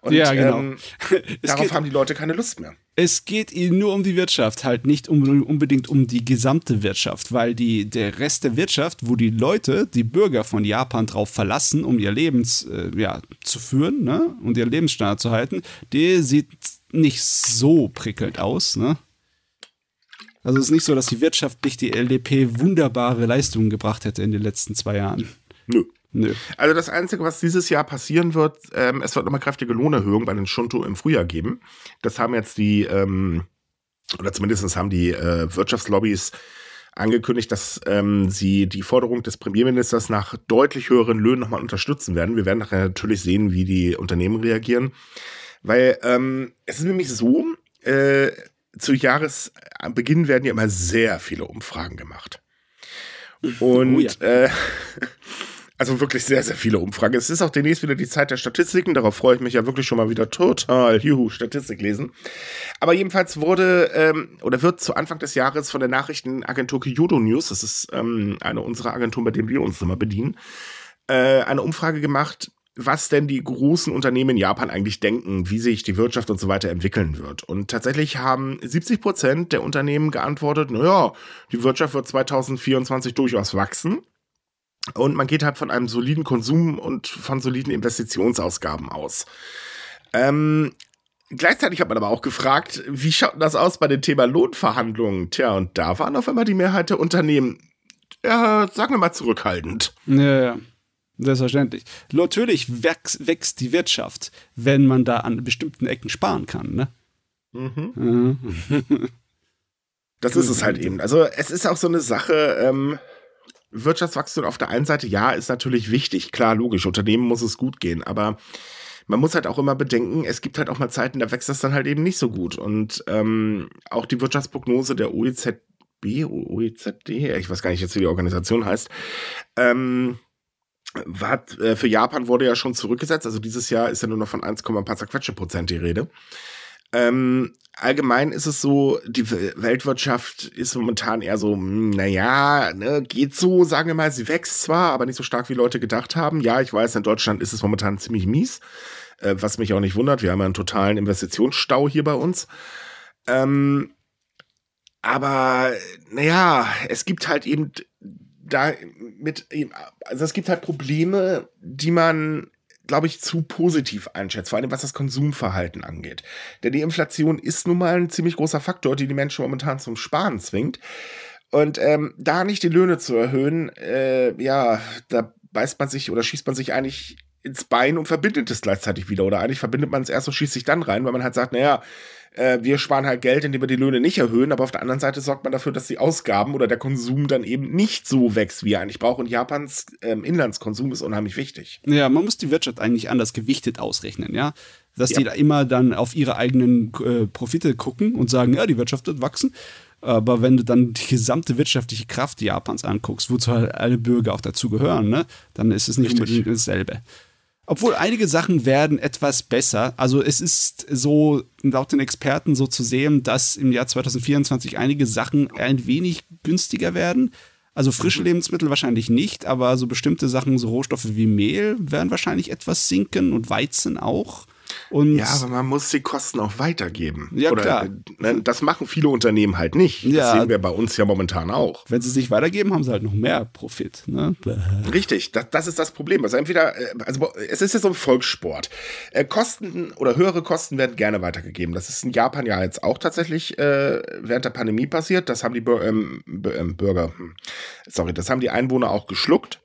Und ja, genau. ähm, <laughs> darauf geht, haben die Leute keine Lust mehr. Es geht ihnen nur um die Wirtschaft, halt nicht um, unbedingt um die gesamte Wirtschaft, weil die, der Rest der Wirtschaft, wo die Leute, die Bürger von Japan drauf verlassen, um ihr Leben äh, ja, zu führen ne, und ihr Lebensstandard zu halten, der sieht nicht so prickelnd aus. Ne? Also es ist nicht so, dass die wirtschaftlich die LDP wunderbare Leistungen gebracht hätte in den letzten zwei Jahren. Nö. Nö. Also das Einzige, was dieses Jahr passieren wird, ähm, es wird nochmal kräftige Lohnerhöhungen bei den Shunto im Frühjahr geben. Das haben jetzt die, ähm, oder zumindest haben die äh, Wirtschaftslobbys angekündigt, dass ähm, sie die Forderung des Premierministers nach deutlich höheren Löhnen nochmal unterstützen werden. Wir werden nachher natürlich sehen, wie die Unternehmen reagieren. Weil ähm, es ist nämlich so, äh, zu Jahresbeginn werden ja immer sehr viele Umfragen gemacht. Und oh ja. äh, <laughs> also wirklich sehr, sehr viele Umfragen. Es ist auch demnächst wieder die Zeit der Statistiken. Darauf freue ich mich ja wirklich schon mal wieder total. Juhu, Statistik lesen. Aber jedenfalls wurde ähm, oder wird zu Anfang des Jahres von der Nachrichtenagentur Kyoto News, das ist ähm, eine unserer Agenturen, bei denen wir uns immer bedienen, äh, eine Umfrage gemacht, was denn die großen Unternehmen in Japan eigentlich denken, wie sich die Wirtschaft und so weiter entwickeln wird. Und tatsächlich haben 70 Prozent der Unternehmen geantwortet, naja, die Wirtschaft wird 2024 durchaus wachsen. Und man geht halt von einem soliden Konsum und von soliden Investitionsausgaben aus. Ähm, gleichzeitig hat man aber auch gefragt, wie schaut das aus bei dem Thema Lohnverhandlungen? Tja, und da waren auf einmal die Mehrheit der Unternehmen, ja, sagen wir mal, zurückhaltend. Ja, ja. Selbstverständlich. Natürlich wächst, wächst die Wirtschaft, wenn man da an bestimmten Ecken sparen kann, ne? Mhm. das ist es halt eben. Also es ist auch so eine Sache, ähm, Wirtschaftswachstum auf der einen Seite, ja, ist natürlich wichtig. Klar, logisch, Unternehmen muss es gut gehen, aber man muss halt auch immer bedenken, es gibt halt auch mal Zeiten, da wächst das dann halt eben nicht so gut. Und ähm, auch die Wirtschaftsprognose der OEZB, OECD, ich weiß gar nicht jetzt, wie die Organisation heißt, ähm, hat, äh, für Japan wurde ja schon zurückgesetzt. Also dieses Jahr ist ja nur noch von 1, ein Prozent die Rede. Ähm, allgemein ist es so, die Weltwirtschaft ist momentan eher so, hm, naja, ne, geht so, sagen wir mal, sie wächst zwar, aber nicht so stark, wie Leute gedacht haben. Ja, ich weiß, in Deutschland ist es momentan ziemlich mies, äh, was mich auch nicht wundert. Wir haben ja einen totalen Investitionsstau hier bei uns. Ähm, aber naja, es gibt halt eben da mit, also es gibt halt Probleme, die man, glaube ich, zu positiv einschätzt, vor allem was das Konsumverhalten angeht. Denn die Inflation ist nun mal ein ziemlich großer Faktor, die die Menschen momentan zum Sparen zwingt. Und ähm, da nicht die Löhne zu erhöhen, äh, ja, da beißt man sich oder schießt man sich eigentlich ins Bein und verbindet es gleichzeitig wieder. Oder eigentlich verbindet man es erst und schießt sich dann rein, weil man halt sagt, naja, äh, wir sparen halt Geld, indem wir die Löhne nicht erhöhen, aber auf der anderen Seite sorgt man dafür, dass die Ausgaben oder der Konsum dann eben nicht so wächst, wie er eigentlich braucht. Und Japans ähm, Inlandskonsum ist unheimlich wichtig. Ja, man muss die Wirtschaft eigentlich anders gewichtet ausrechnen, ja. Dass ja. die da immer dann auf ihre eigenen äh, Profite gucken und sagen, ja, die Wirtschaft wird wachsen. Aber wenn du dann die gesamte wirtschaftliche Kraft Japans anguckst, wozu halt alle Bürger auch dazu gehören, ne, dann ist es nicht Richtig. unbedingt dasselbe. Obwohl einige Sachen werden etwas besser. Also es ist so laut den Experten so zu sehen, dass im Jahr 2024 einige Sachen ein wenig günstiger werden. Also frische mhm. Lebensmittel wahrscheinlich nicht, aber so bestimmte Sachen, so Rohstoffe wie Mehl, werden wahrscheinlich etwas sinken und Weizen auch. Und Ja, aber man muss die Kosten auch weitergeben. Ja, Oder, klar. äh, ne, Das machen viele Unternehmen halt nicht. Das Ja. sehen wir bei uns ja momentan auch. wenn sie es nicht weitergeben, haben sie halt noch mehr Profit. Ne? <laughs> Richtig, das, das ist das Problem. Also entweder, äh, also es ist ja so ein Volkssport. Äh, Kosten oder höhere Kosten werden gerne weitergegeben. Das ist in Japan ja jetzt auch tatsächlich äh, während der Pandemie passiert. Das haben die Bür ähm, ähm, Bürger, hm, sorry, das haben die Einwohner auch geschluckt.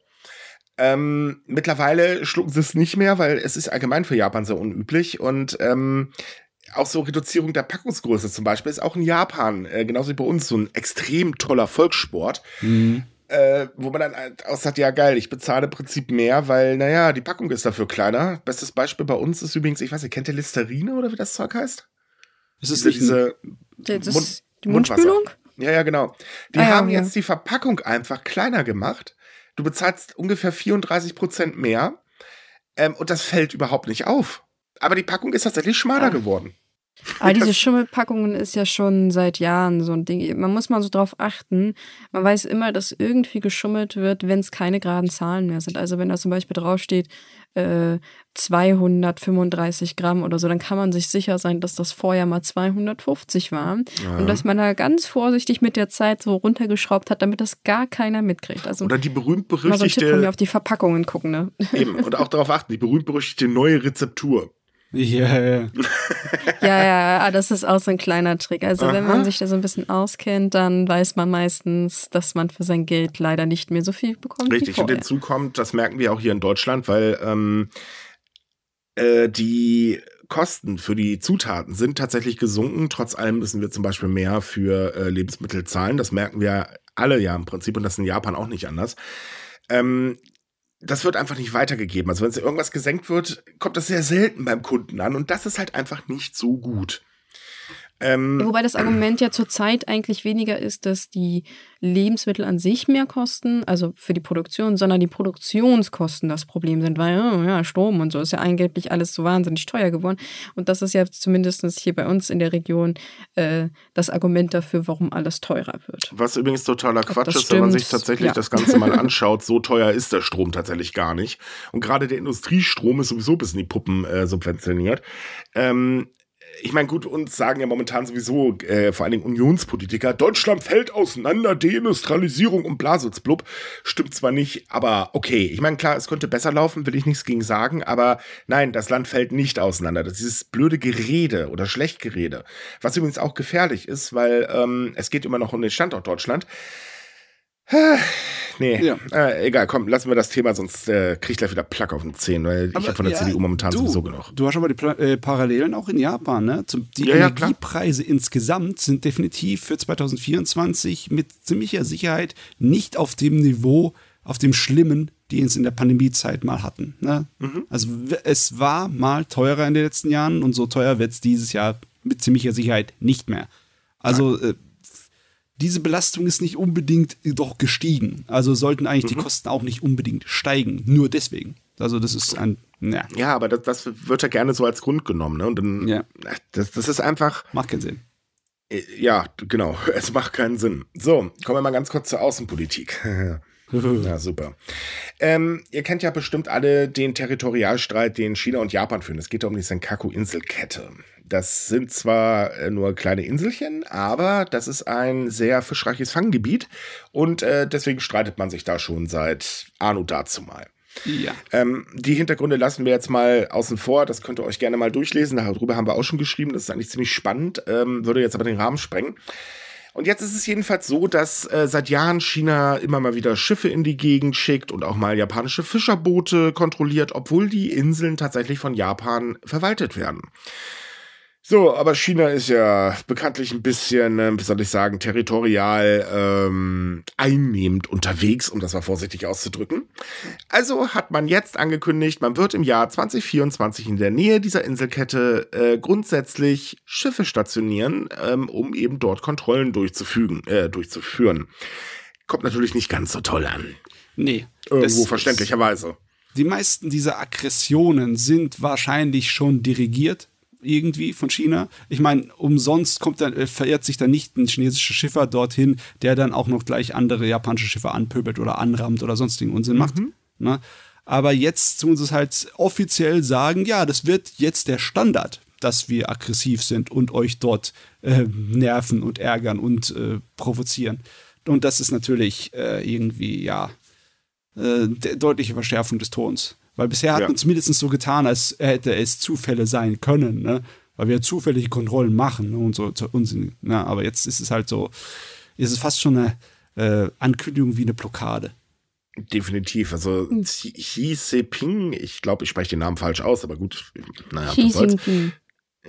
Ähm, mittlerweile schlucken sie es nicht mehr, weil es ist allgemein für Japan sehr unüblich und ähm, auch so Reduzierung der Packungsgröße zum Beispiel ist auch in Japan, äh, genauso wie bei uns, so ein extrem toller Volkssport äh, wo man dann halt auch sagt, ja geil, ich bezahle im Prinzip mehr, weil, naja, die Packung ist dafür kleiner. Bestes Beispiel bei uns ist übrigens, ich weiß nicht, kennt ihr Listerine oder wie das Zeug heißt? Ist es Diese, nicht diese Das Mund- ist die Mundwasser. Mundspülung? ja, ja, genau. Die Ah, haben ja. jetzt die Verpackung einfach kleiner gemacht. Du bezahlst ungefähr 34 Prozent mehr ähm, und das fällt überhaupt nicht auf. Aber die Packung ist tatsächlich schmaler Ah. geworden. Aber diese Schimmelpackungen ist ja schon seit Jahren so ein Ding. Man muss mal so drauf achten. Man weiß immer, dass irgendwie geschummelt wird, wenn es keine geraden Zahlen mehr sind. Also wenn da zum Beispiel draufsteht, äh, 235 Gramm oder so, dann kann man sich sicher sein, dass das vorher mal 250 waren. Und dass man da ganz vorsichtig mit der Zeit so runtergeschraubt hat, damit das gar keiner mitkriegt. Also Oder die mal so ein Tipp von mir berühmt-berüchtigte, auf die Verpackungen gucken, ne? eben, und auch darauf achten, die berühmt-berüchtigte neue Rezeptur. Ja, ja. Ja, ja, ja, das ist auch so ein kleiner Trick. Also wenn Aha. man sich da so ein bisschen auskennt, dann weiß man meistens, dass man für sein Geld leider nicht mehr so viel bekommt wie Richtig, und hinzu kommt, das merken wir auch hier in Deutschland, weil ähm, äh, die Kosten für die Zutaten sind tatsächlich gesunken. Trotz allem müssen wir zum Beispiel mehr für äh, Lebensmittel zahlen. Das merken wir alle ja im Prinzip und das ist in Japan auch nicht anders. Ähm, das wird einfach nicht weitergegeben. Also wenn es irgendwas gesenkt wird, kommt das sehr selten beim Kunden an und das ist halt einfach nicht so gut. Ähm, Wobei das Argument ja zurzeit eigentlich weniger ist, dass die Lebensmittel an sich mehr kosten, also für die Produktion, sondern die Produktionskosten das Problem sind, weil oh ja, Strom und so ist ja angeblich alles so wahnsinnig teuer geworden. Und das ist ja zumindest hier bei uns in der Region äh, das Argument dafür, warum alles teurer wird. Was übrigens totaler Quatsch ist, wenn man sich tatsächlich ja. das Ganze mal anschaut. So teuer ist der Strom tatsächlich gar nicht. Und gerade der Industriestrom ist sowieso bis in die Puppen äh, subventioniert. Ähm, ich meine, gut, uns sagen ja momentan sowieso äh, vor allen Dingen Unionspolitiker, Deutschland fällt auseinander, Deindustrialisierung und Blasitzblub. Stimmt zwar nicht, aber okay. Ich meine, klar, es könnte besser laufen, will ich nichts gegen sagen, aber nein, das Land fällt nicht auseinander. Das ist dieses blöde Gerede oder Schlechtgerede. Was übrigens auch gefährlich ist, weil ähm, es geht immer noch um den Standort Deutschland. <sighs> Nee, Ja. äh, egal, komm, lassen wir das Thema, sonst äh, krieg ich gleich wieder Plack auf den Zehen, weil ich Aber habe von der ja, CDU momentan du, sowieso genug. Du hast aber die Pla äh, Parallelen auch in Japan. Ne? Zum, die Ja. Energiepreise insgesamt sind definitiv für 2024 mit ziemlicher Sicherheit nicht auf dem Niveau, auf dem Schlimmen, die es in der Pandemiezeit mal hatten. Ne? Mhm. Also es war mal teurer in den letzten Jahren und so teuer wird es dieses Jahr mit ziemlicher Sicherheit nicht mehr. Also äh, diese Belastung ist nicht unbedingt doch gestiegen. Also sollten eigentlich Mhm. die Kosten auch nicht unbedingt steigen. Nur deswegen. Also das ist ein, ja, Ja, aber das, das wird ja gerne so als Grund genommen, ne? Und dann, Ja. das, das ist einfach, macht keinen Sinn. äh, ja, genau, <laughs> es macht keinen Sinn. So, kommen wir mal ganz kurz zur Außenpolitik. <laughs> Ja, super. Ähm, ihr kennt ja bestimmt alle den Territorialstreit, den China und Japan führen. Es geht ja um die Senkaku-Inselkette. Das sind zwar äh, nur kleine Inselchen, aber das ist ein sehr fischreiches Fanggebiet und äh, deswegen streitet man sich da schon seit Anu dazu mal. Ja. Ähm, die Hintergründe lassen wir jetzt mal außen vor. Das könnt ihr euch gerne mal durchlesen. Darüber haben wir auch schon geschrieben. Das ist eigentlich ziemlich spannend. Ähm, würde jetzt aber den Rahmen sprengen. Und jetzt ist es jedenfalls so, dass äh, seit Jahren China immer mal wieder Schiffe in die Gegend schickt und auch mal japanische Fischerboote kontrolliert, obwohl die Inseln tatsächlich von Japan verwaltet werden. So, aber China ist ja bekanntlich ein bisschen, äh, wie soll ich sagen, territorial ähm, einnehmend unterwegs, um das mal vorsichtig auszudrücken. Also hat man jetzt angekündigt, man wird im Jahr 2024 in der Nähe dieser Inselkette äh, grundsätzlich Schiffe stationieren, ähm, um eben dort Kontrollen durchzufügen, äh, durchzuführen. Kommt natürlich nicht ganz so toll an. Nee. Irgendwo verständlicherweise. Die meisten dieser Aggressionen sind wahrscheinlich schon dirigiert irgendwie von China. Ich meine, umsonst kommt dann, äh, verirrt sich dann nicht ein chinesischer Schiffer dorthin, der dann auch noch gleich andere japanische Schiffe anpöbelt oder anrammt oder sonstigen Unsinn macht. Ne? Aber jetzt tun sie es halt offiziell sagen, ja, das wird jetzt der Standard, dass wir aggressiv sind und euch dort äh, nerven und ärgern und äh, provozieren. Und das ist natürlich äh, irgendwie, ja, äh, deutliche Verschärfung des Tons. Weil bisher hat ja. man zumindest so getan, als hätte es Zufälle sein können, ne? Weil wir zufällige Kontrollen machen ne? und so, so Unsinn. Ne? Aber jetzt ist es halt so, ist es fast schon eine äh, Ankündigung wie eine Blockade. Definitiv. Also hm. Xi Jinping, ich glaube, ich spreche den Namen falsch aus, aber gut, naja, Xi Jinping.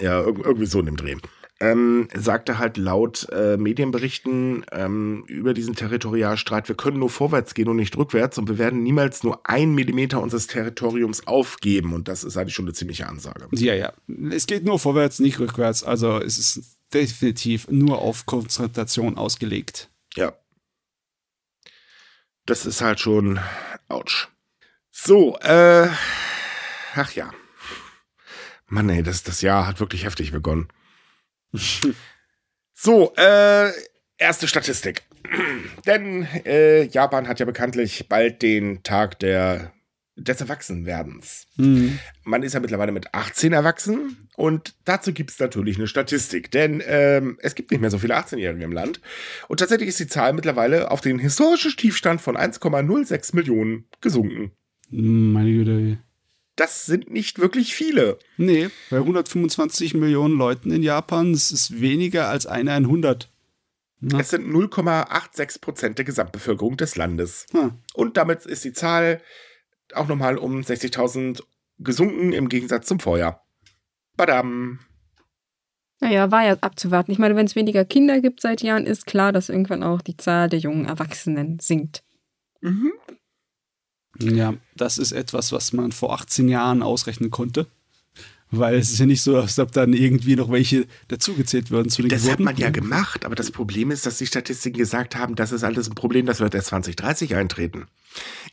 Ja, irgendwie so in dem Dreh ähm, sagte halt laut äh, Medienberichten ähm, über diesen Territorialstreit, wir können nur vorwärts gehen und nicht rückwärts und wir werden niemals nur ein Millimeter unseres Territoriums aufgeben. Und das ist eigentlich schon eine ziemliche Ansage. Ja, ja. Es geht nur vorwärts, nicht rückwärts. Also es ist definitiv nur auf Konzentration ausgelegt. Ja. Das ist halt schon ouch. So, äh, ach ja. Mann, ey, das, das Jahr hat wirklich heftig begonnen. So, äh, erste Statistik. <clears throat> Denn äh, Japan hat ja bekanntlich bald den Tag der, des Erwachsenwerdens. Mhm. Man ist ja mittlerweile mit 18 erwachsen und dazu gibt es natürlich eine Statistik, denn ähm, es gibt nicht mehr so viele 18-Jährige im Land. Und tatsächlich ist die Zahl mittlerweile auf den historischen Tiefstand von 1,06 Millionen gesunken. Meine Güte das sind nicht wirklich viele. Nee, bei 125 Millionen Leuten in Japan ist es weniger als eine in 100. Na? Es sind 0,86 Prozent der Gesamtbevölkerung des Landes. Hm. Und damit ist die Zahl auch nochmal um 60.000 gesunken im Gegensatz zum Vorjahr. Badam. Naja, war ja abzuwarten. Ich meine, wenn es weniger Kinder gibt seit Jahren, ist klar, dass irgendwann auch die Zahl der jungen Erwachsenen sinkt. Mhm. Ja, das ist etwas, was man vor 18 Jahren ausrechnen konnte. Weil es ist ja nicht so, als ob dann irgendwie noch welche dazugezählt würden zu den Das Geburten. hat man ja gemacht, aber das Problem ist, dass die Statistiken gesagt haben, das ist alles ein Problem, das wird erst 2030 eintreten.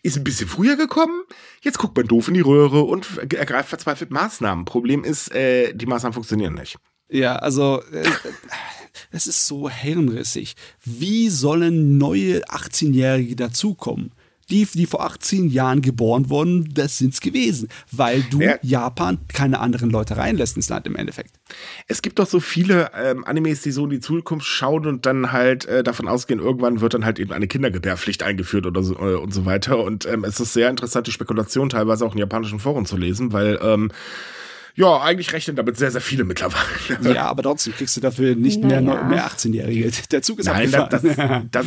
Ist ein bisschen früher gekommen, jetzt guckt man doof in die Röhre und ergreift verzweifelt Maßnahmen. Problem ist, äh, die Maßnahmen funktionieren nicht. Ja, also äh, es ist so hirnrissig. Wie sollen neue 18-Jährige dazukommen? Die, die vor 18 Jahren geboren wurden, das sind es gewesen, weil du ja. Japan keine anderen Leute reinlässt ins Land im Endeffekt. Es gibt doch so viele ähm, Animes, die so in die Zukunft schauen und dann halt äh, davon ausgehen, irgendwann wird dann halt eben eine Kindergebärpflicht eingeführt oder so äh, und so weiter. Und ähm, es ist sehr interessant, die Spekulation teilweise auch in japanischen Foren zu lesen, weil ähm, ja, eigentlich rechnen damit sehr, sehr viele mittlerweile. Ja, aber trotzdem kriegst du dafür nicht naja. mehr, mehr 18-Jährige. Der Zug ist Nein, das, das, das,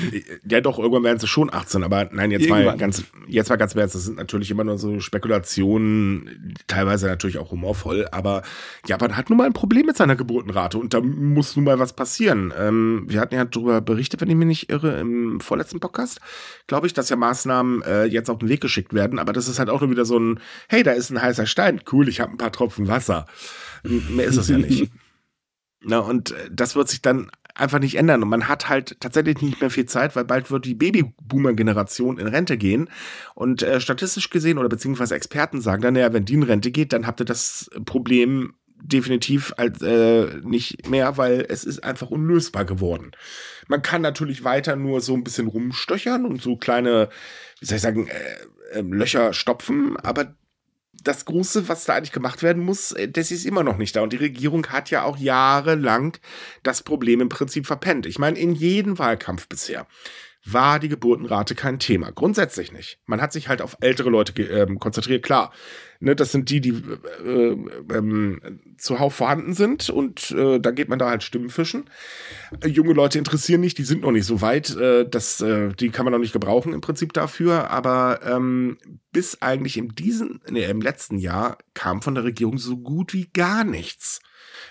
ja doch, irgendwann werden sie schon 18, aber nein, jetzt irgendwann. mal ganz, jetzt mal ganz ernst, das sind natürlich immer nur so Spekulationen, teilweise natürlich auch humorvoll, aber Japan hat nun mal ein Problem mit seiner Geburtenrate und da muss nun mal was passieren. Ähm, wir hatten ja darüber berichtet, wenn ich mich nicht irre, im vorletzten Podcast, glaube ich, dass ja Maßnahmen äh, jetzt auf den Weg geschickt werden, aber das ist halt auch nur wieder so ein, hey, da ist ein heißer Stein, cool, ich habe ein paar Tropfen Wasser. Mehr ist es ja nicht. <laughs> Na, und äh, das wird sich dann einfach nicht ändern. Und man hat halt tatsächlich nicht mehr viel Zeit, weil bald wird die Babyboomer-Generation in Rente gehen. Und äh, statistisch gesehen oder beziehungsweise Experten sagen dann, ja, wenn die in Rente geht, dann habt ihr das Problem definitiv als äh, nicht mehr, weil es ist einfach unlösbar geworden. Man kann natürlich weiter nur so ein bisschen rumstöchern und so kleine, wie soll ich sagen, äh, äh, Löcher stopfen, aber das Große, was da eigentlich gemacht werden muss, äh, das ist immer noch nicht da. Und die Regierung hat ja auch jahrelang das Problem im Prinzip verpennt. Ich meine, in jedem Wahlkampf bisher war die Geburtenrate kein Thema. Grundsätzlich nicht. Man hat sich halt auf ältere Leute äh, konzentriert. Klar, ne, das sind die, die äh, ähm, zuhauf vorhanden sind und äh, da geht man da halt Stimmen fischen. Äh, junge Leute interessieren nicht, die sind noch nicht so weit. Äh, das, äh, die kann man noch nicht gebrauchen im Prinzip dafür. Aber ähm, bis eigentlich in diesem, nee, im letzten Jahr kam von der Regierung so gut wie gar nichts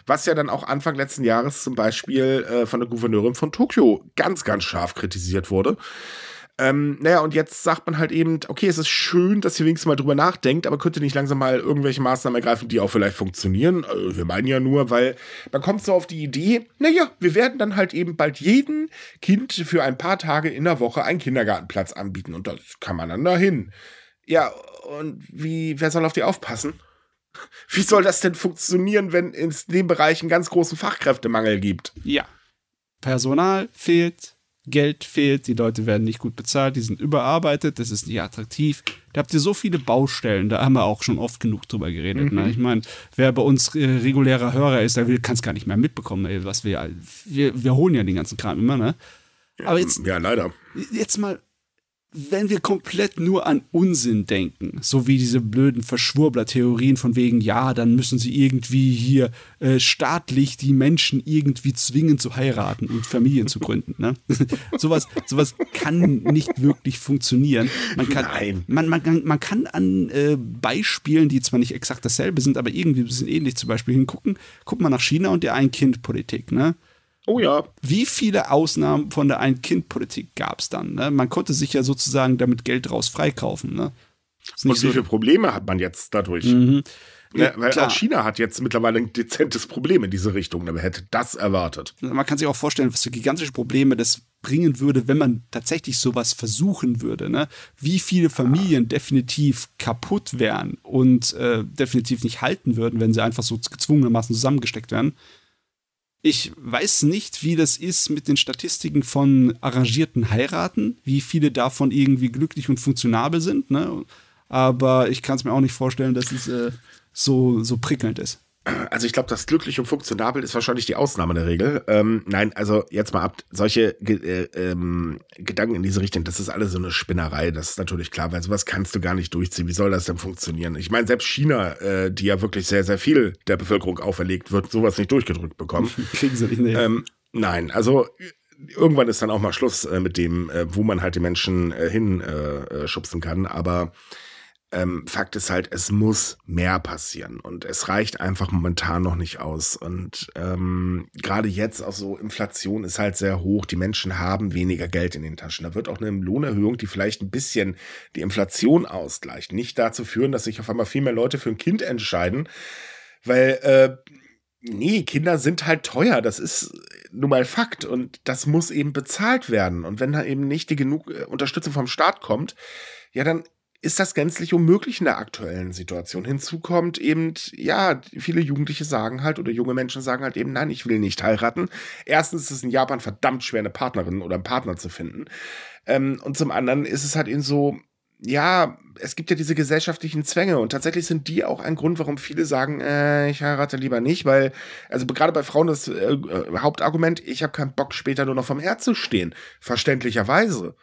was ja dann auch Anfang letzten Jahres zum Beispiel äh, von der Gouverneurin von Tokio ganz, ganz scharf kritisiert wurde. Ähm, naja, und jetzt sagt man halt eben, okay, es ist schön, dass ihr wenigstens mal drüber nachdenkt, aber könnt ihr nicht langsam mal irgendwelche Maßnahmen ergreifen, die auch vielleicht funktionieren? Äh, wir meinen ja nur, weil man kommt so auf die Idee, naja, wir werden dann halt eben bald jedem Kind für ein paar Tage in der Woche einen Kindergartenplatz anbieten und das kann man dann dahin. Ja, und wie, wer soll auf die aufpassen? Wie soll das denn funktionieren, wenn es in dem Bereich einen ganz großen Fachkräftemangel gibt? Ja. Personal fehlt, Geld fehlt, die Leute werden nicht gut bezahlt, die sind überarbeitet, das ist nicht attraktiv. Da habt ihr so viele Baustellen, da haben wir auch schon oft genug drüber geredet. Ne? Mhm. Ne? Ich meine, wer bei uns äh, regulärer Hörer ist, der kann es gar nicht mehr mitbekommen, ey, was wir, wir, wir holen ja den ganzen Kram immer, ne? Aber jetzt, ja, leider. Jetzt mal wenn wir komplett nur an Unsinn denken, so wie diese blöden Verschwurbler-Theorien von wegen, ja, dann müssen sie irgendwie hier äh, staatlich die Menschen irgendwie zwingen zu heiraten und Familien zu gründen. Ne? <laughs> sowas, sowas kann nicht wirklich funktionieren. Man kann, Nein. Man, man, man kann an äh, Beispielen, die zwar nicht exakt dasselbe sind, aber irgendwie ein bisschen ähnlich zum Beispiel hingucken. Guck mal nach China und der Ein-Kind-Politik. Ne? Oh ja. Wie viele Ausnahmen von der Ein-Kind-Politik gab es dann? Ne? Man konnte sich ja sozusagen damit Geld raus freikaufen. Ne? Und wie so viele Probleme hat man jetzt dadurch? Mhm. Ja, weil klar. auch China hat jetzt mittlerweile ein dezentes Problem in diese Richtung. Wer hätte das erwartet? Man kann sich auch vorstellen, was für gigantische Probleme das bringen würde, wenn man tatsächlich sowas versuchen würde. Ne? Wie viele Familien definitiv kaputt wären und äh, definitiv nicht halten würden, wenn sie einfach so gezwungenermaßen zusammengesteckt werden. Ich weiß nicht, wie das ist mit den Statistiken von arrangierten Heiraten, wie viele davon irgendwie glücklich und funktionabel sind. Ne? Aber ich kann es mir auch nicht vorstellen, dass es äh, so, so prickelnd ist. Also ich glaube, das glücklich und funktionabel ist wahrscheinlich die Ausnahme der Regel. Ähm, nein, also jetzt mal ab, solche äh, ähm, Gedanken in diese Richtung, das ist alles so eine Spinnerei, das ist natürlich klar, weil sowas kannst du gar nicht durchziehen. Wie soll das denn funktionieren? Ich meine, selbst China, äh, die ja wirklich sehr, sehr viel der Bevölkerung auferlegt, wird sowas nicht durchgedrückt bekommen. <laughs> Kriegen sie nicht, ne? Ähm, nein, also irgendwann ist dann auch mal Schluss äh, mit dem, äh, wo man halt die Menschen äh, hinschubsen äh, kann, aber ähm, Fakt ist halt, es muss mehr passieren und es reicht einfach momentan noch nicht aus. Und ähm, gerade jetzt auch so, Inflation ist halt sehr hoch, die Menschen haben weniger Geld in den Taschen. Da wird auch eine Lohnerhöhung, die vielleicht ein bisschen die Inflation ausgleicht, nicht dazu führen, dass sich auf einmal viel mehr Leute für ein Kind entscheiden, weil äh, nee, Kinder sind halt teuer, das ist nun mal Fakt und das muss eben bezahlt werden. Und wenn da eben nicht die genug äh, Unterstützung vom Staat kommt, ja, dann ist das gänzlich unmöglich in der aktuellen Situation. Hinzu kommt eben, ja, viele Jugendliche sagen halt oder junge Menschen sagen halt eben, nein, ich will nicht heiraten. Erstens ist es in Japan verdammt schwer, eine Partnerin oder einen Partner zu finden. Ähm, und zum anderen ist es halt eben so, ja, es gibt ja diese gesellschaftlichen Zwänge und tatsächlich sind die auch ein Grund, warum viele sagen, äh, ich heirate lieber nicht, weil, also gerade bei Frauen das äh, äh Hauptargument, ich habe keinen Bock später nur noch vom Herd zu stehen. Verständlicherweise.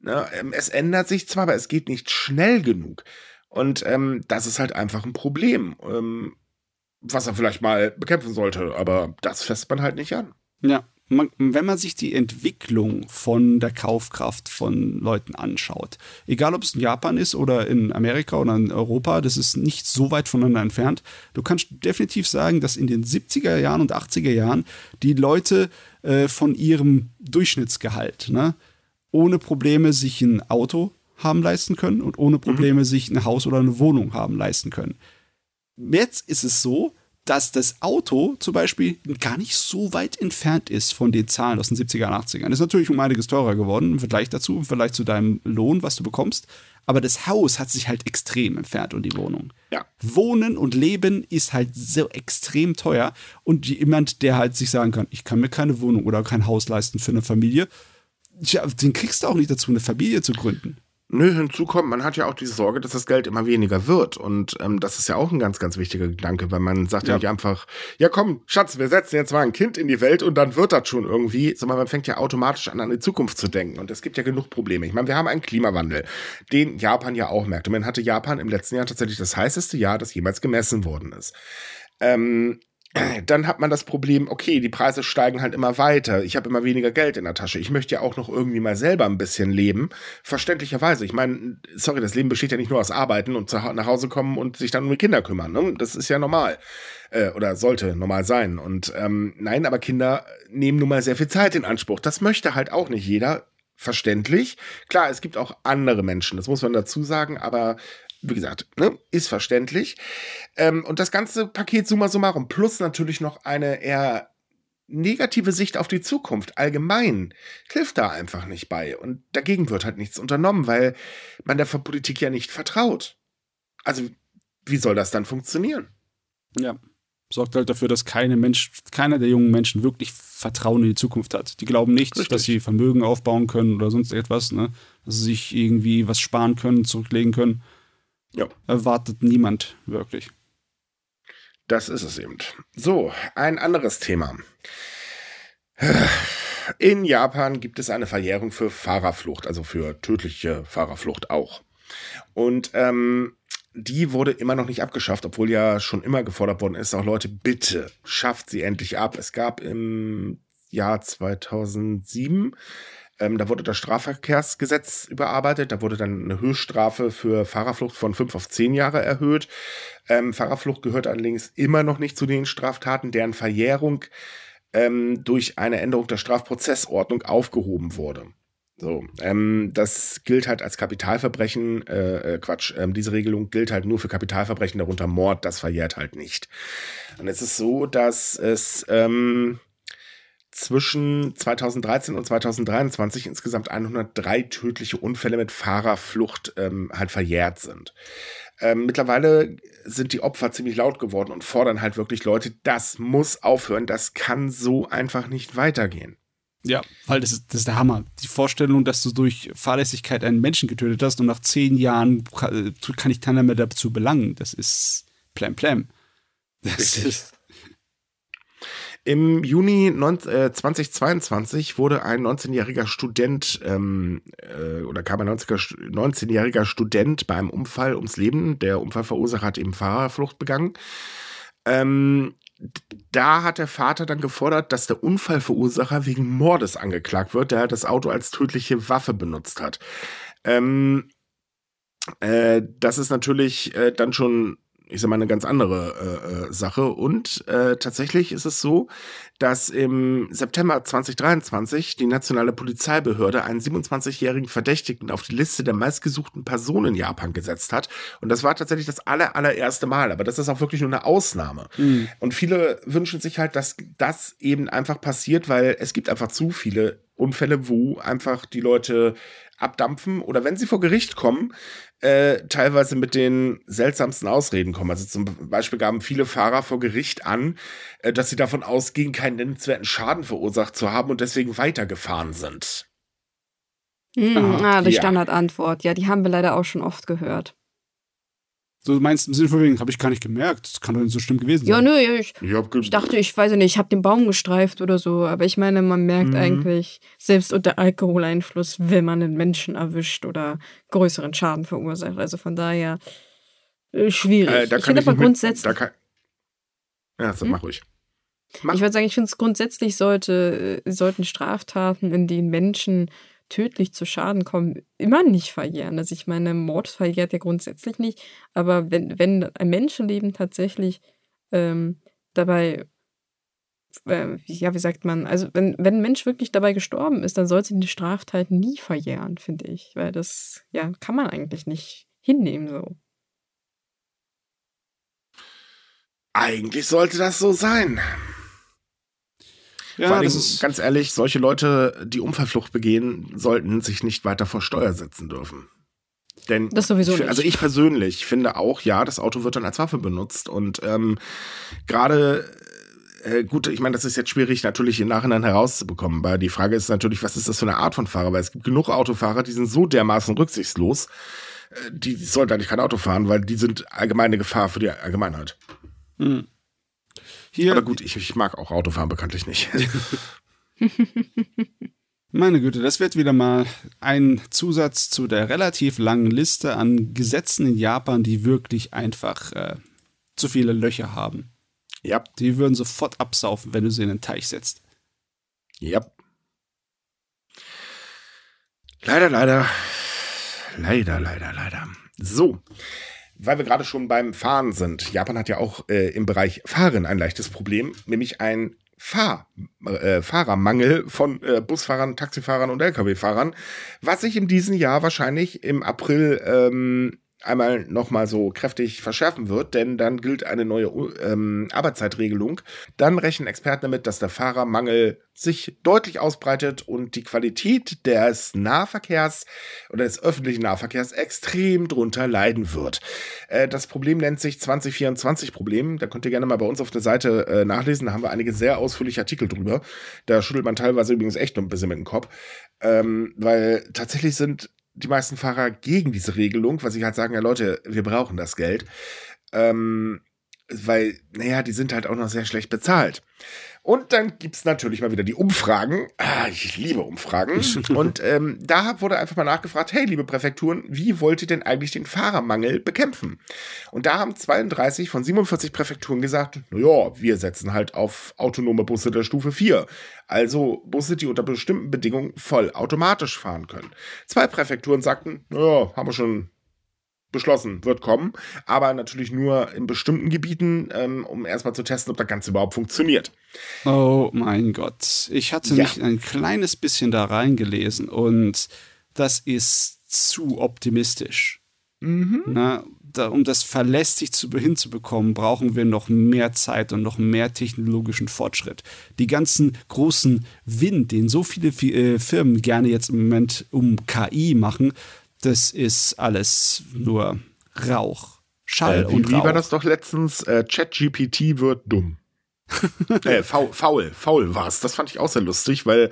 Ne? Ähm, es ändert sich zwar, aber es geht nicht schnell genug. Und ähm, das ist halt einfach ein Problem, ähm, was er vielleicht mal bekämpfen sollte, aber das fässt man halt nicht an. Ja, man, wenn man sich die Entwicklung von der Kaufkraft von Leuten anschaut, egal ob es in Japan ist oder in Amerika oder in Europa, das ist nicht so weit voneinander entfernt. Du kannst definitiv sagen, dass in den 70er Jahren und 80er Jahren die Leute äh, von ihrem Durchschnittsgehalt, ne, ohne Probleme sich ein Auto haben leisten können und ohne Probleme mhm. sich ein Haus oder eine Wohnung haben leisten können. Jetzt ist es so, dass das Auto zum Beispiel gar nicht so weit entfernt ist von den Zahlen aus den 70er und 80ern. Das ist natürlich um einiges teurer geworden im Vergleich dazu, im Vergleich zu deinem Lohn, was du bekommst. Aber das Haus hat sich halt extrem entfernt und die Wohnung. Ja. Wohnen und Leben ist halt so extrem teuer. Und jemand, der halt sich sagen kann, ich kann mir keine Wohnung oder kein Haus leisten für eine Familie, Tja, den kriegst du auch nicht dazu, eine Familie zu gründen. Nö, hinzu kommt, man hat ja auch diese Sorge, dass das Geld immer weniger wird. Und ähm, das ist ja auch ein ganz, ganz wichtiger Gedanke, weil man sagt ja. ja nicht einfach, ja komm, Schatz, wir setzen jetzt mal ein Kind in die Welt und dann wird das schon irgendwie, sondern man fängt ja automatisch an, an die Zukunft zu denken. Und es gibt ja genug Probleme. Ich meine, wir haben einen Klimawandel, den Japan ja auch merkt. Und man hatte Japan im letzten Jahr tatsächlich das heißeste Jahr, das jemals gemessen worden ist. Ähm, dann hat man das Problem, okay, die Preise steigen halt immer weiter. Ich habe immer weniger Geld in der Tasche. Ich möchte ja auch noch irgendwie mal selber ein bisschen leben. Verständlicherweise. Ich meine, sorry, das Leben besteht ja nicht nur aus Arbeiten und nach Hause kommen und sich dann um die Kinder kümmern. Ne? Das ist ja normal. Äh, oder sollte normal sein. Und ähm, nein, aber Kinder nehmen nun mal sehr viel Zeit in Anspruch. Das möchte halt auch nicht jeder verständlich. Klar, es gibt auch andere Menschen, das muss man dazu sagen, aber wie gesagt, ne, ist verständlich. Ähm, und das ganze Paket summa summarum, plus natürlich noch eine eher negative Sicht auf die Zukunft allgemein hilft da einfach nicht bei. Und dagegen wird halt nichts unternommen, weil man der Politik ja nicht vertraut. Also, wie soll das dann funktionieren? Ja. sorgt halt dafür, dass keine Mensch, keiner der jungen Menschen wirklich Vertrauen in die Zukunft hat. Die glauben nicht, Richtig. dass sie Vermögen aufbauen können oder sonst etwas, ne? dass sie sich irgendwie was sparen können, zurücklegen können. Ja. Erwartet niemand wirklich. Das ist es eben. So, ein anderes Thema. In Japan gibt es eine Verjährung für Fahrerflucht, also für tödliche Fahrerflucht auch. Und ähm, die wurde immer noch nicht abgeschafft, obwohl ja schon immer gefordert worden ist, auch Leute, bitte schafft sie endlich ab. Es gab im Jahr 2007 ähm, da wurde das Strafverkehrsgesetz überarbeitet. Da wurde dann eine Höchststrafe für Fahrerflucht von fünf auf zehn Jahre erhöht. Ähm, Fahrerflucht gehört allerdings immer noch nicht zu den Straftaten, deren Verjährung ähm, durch eine Änderung der Strafprozessordnung aufgehoben wurde. So, ähm, das gilt halt als Kapitalverbrechen, äh, äh, Quatsch, ähm, diese Regelung gilt halt nur für Kapitalverbrechen, darunter Mord, das verjährt halt nicht. Und es ist so, dass es ähm, zwischen 2013 und 2023 insgesamt 103 tödliche Unfälle mit Fahrerflucht ähm, halt verjährt sind. Ähm, mittlerweile sind die Opfer ziemlich laut geworden und fordern halt wirklich Leute, das muss aufhören, das kann so einfach nicht weitergehen. Ja, weil das ist, das ist der Hammer. Die Vorstellung, dass du durch Fahrlässigkeit einen Menschen getötet hast und nach zehn Jahren kann, kann ich keiner mehr dazu belangen, das ist plam plam. Das ist. Im Juni 19, äh, 2022 wurde ein 19-jähriger Student ähm, äh, oder kam ein 19-jähriger Student bei einem Unfall ums Leben. Der Unfallverursacher hat eben Fahrerflucht begangen. Ähm, da hat der Vater dann gefordert, dass der Unfallverursacher wegen Mordes angeklagt wird, der das Auto als tödliche Waffe benutzt hat. Ähm, äh, das ist natürlich äh, dann schon ich sag mal, eine ganz andere äh, äh, Sache. Und äh, tatsächlich ist es so, dass im September 2023 die nationale Polizeibehörde einen 27-jährigen Verdächtigen auf die Liste der meistgesuchten Personen in Japan gesetzt hat. Und das war tatsächlich das aller, allererste Mal. Aber das ist auch wirklich nur eine Ausnahme. Mhm. Und viele wünschen sich halt, dass das eben einfach passiert, weil es gibt einfach zu viele Unfälle, wo einfach die Leute abdampfen oder wenn sie vor Gericht kommen, äh, teilweise mit den seltsamsten Ausreden kommen. Also zum Beispiel gaben viele Fahrer vor Gericht an, äh, dass sie davon ausgehen, keinen nennenswerten Schaden verursacht zu haben und deswegen weitergefahren sind. Hm, ah, die ja. Standardantwort. Ja, die haben wir leider auch schon oft gehört. So meinst im Sinne von wegen, habe ich gar nicht gemerkt. Das kann doch nicht so schlimm gewesen sein. Ja, nö, ich, ich, ich dachte, ich weiß nicht, ich habe den Baum gestreift oder so. Aber ich meine, man merkt mhm. eigentlich, selbst unter Alkoholeinfluss, wenn man einen Menschen erwischt oder größeren Schaden verursacht. Also von daher äh, schwierig. Äh, ich finde aber grundsätzlich. Da kann, ja, so, hm? mach ruhig. Mach. Ich würde sagen, ich finde es grundsätzlich sollte, äh, sollten Straftaten, in denen Menschen tödlich zu Schaden kommen, immer nicht verjähren. Also ich meine, Mord verjährt ja grundsätzlich nicht, aber wenn, wenn ein Menschenleben tatsächlich ähm, dabei, äh, ja, wie sagt man, also wenn, wenn ein Mensch wirklich dabei gestorben ist, dann sollte die Straftat nie verjähren, finde ich, weil das, ja, kann man eigentlich nicht hinnehmen so. Eigentlich sollte das so sein. Ja, Vor allem, ganz ehrlich, solche Leute, die Unfallflucht begehen, sollten sich nicht weiter vor Steuer setzen dürfen. Denn das sowieso ich, also ich persönlich finde auch, ja, das Auto wird dann als Waffe benutzt und ähm, gerade äh, gut, ich meine, das ist jetzt schwierig natürlich im Nachhinein herauszubekommen, weil die Frage ist natürlich, was ist das für eine Art von Fahrer? Weil es gibt genug Autofahrer, die sind so dermaßen rücksichtslos, äh, die sollten eigentlich kein Auto fahren, weil die sind allgemeine Gefahr für die Allgemeinheit. Hm. Hier, Aber gut, ich, ich mag auch Autofahren bekanntlich nicht. <laughs> Meine Güte, das wird wieder mal ein Zusatz zu der relativ langen Liste an Gesetzen in Japan, die wirklich einfach äh, zu viele Löcher haben. Ja. Die würden sofort absaufen, wenn du sie in den Teich setzt. Ja. Leider, leider. Leider, leider, leider. So weil wir gerade schon beim Fahren sind. Japan hat ja auch äh, im Bereich Fahren ein leichtes Problem, nämlich ein Fahr äh, Fahrermangel von äh, Busfahrern, Taxifahrern und Lkw-Fahrern, was sich in diesem Jahr wahrscheinlich im April ähm, einmal nochmal so kräftig verschärfen wird, denn dann gilt eine neue ähm, Arbeitszeitregelung. Dann rechnen Experten damit, dass der Fahrermangel sich deutlich ausbreitet und die Qualität des Nahverkehrs oder des öffentlichen Nahverkehrs extrem drunter leiden wird. Äh, das Problem nennt sich 2024-Problem. Da könnt ihr gerne mal bei uns auf der Seite äh, nachlesen. Da haben wir einige sehr ausführliche Artikel drüber. Da schüttelt man teilweise übrigens echt noch ein bisschen mit dem Kopf. Ähm, weil tatsächlich sind die meisten Fahrer gegen diese Regelung, weil sie halt sagen, ja Leute, wir brauchen das Geld. Ähm, weil, naja, die sind halt auch noch sehr schlecht bezahlt. Und dann gibt's natürlich mal wieder die Umfragen. Ah, ich liebe Umfragen. <laughs> Und ähm, da wurde einfach mal nachgefragt, hey, liebe Präfekturen, wie wollt ihr denn eigentlich den Fahrermangel bekämpfen? Und da haben 32 von 47 Präfekturen gesagt, naja, wir setzen halt auf autonome Busse der Stufe 4. Also Busse, die unter bestimmten Bedingungen voll automatisch fahren können. Zwei Präfekturen sagten, naja, haben wir schon beschlossen, wird kommen, aber natürlich nur in bestimmten Gebieten, ähm, um erstmal zu testen, ob das Ganze überhaupt funktioniert. Oh mein Gott. Ich hatte ja. mich ein kleines bisschen da reingelesen und das ist zu optimistisch. Mhm. Na, da, um das verlässlich zu, hinzubekommen, brauchen wir noch mehr Zeit und noch mehr technologischen Fortschritt. Die ganzen großen Wind, den so viele äh, Firmen gerne jetzt im Moment um KI machen, das ist alles nur Rauch. Schall äh, wie, und Rauch. Wie war das doch letztens? Äh, ChatGPT wird dumm. <laughs> äh, faul, faul, faul war es. Das fand ich auch sehr lustig, weil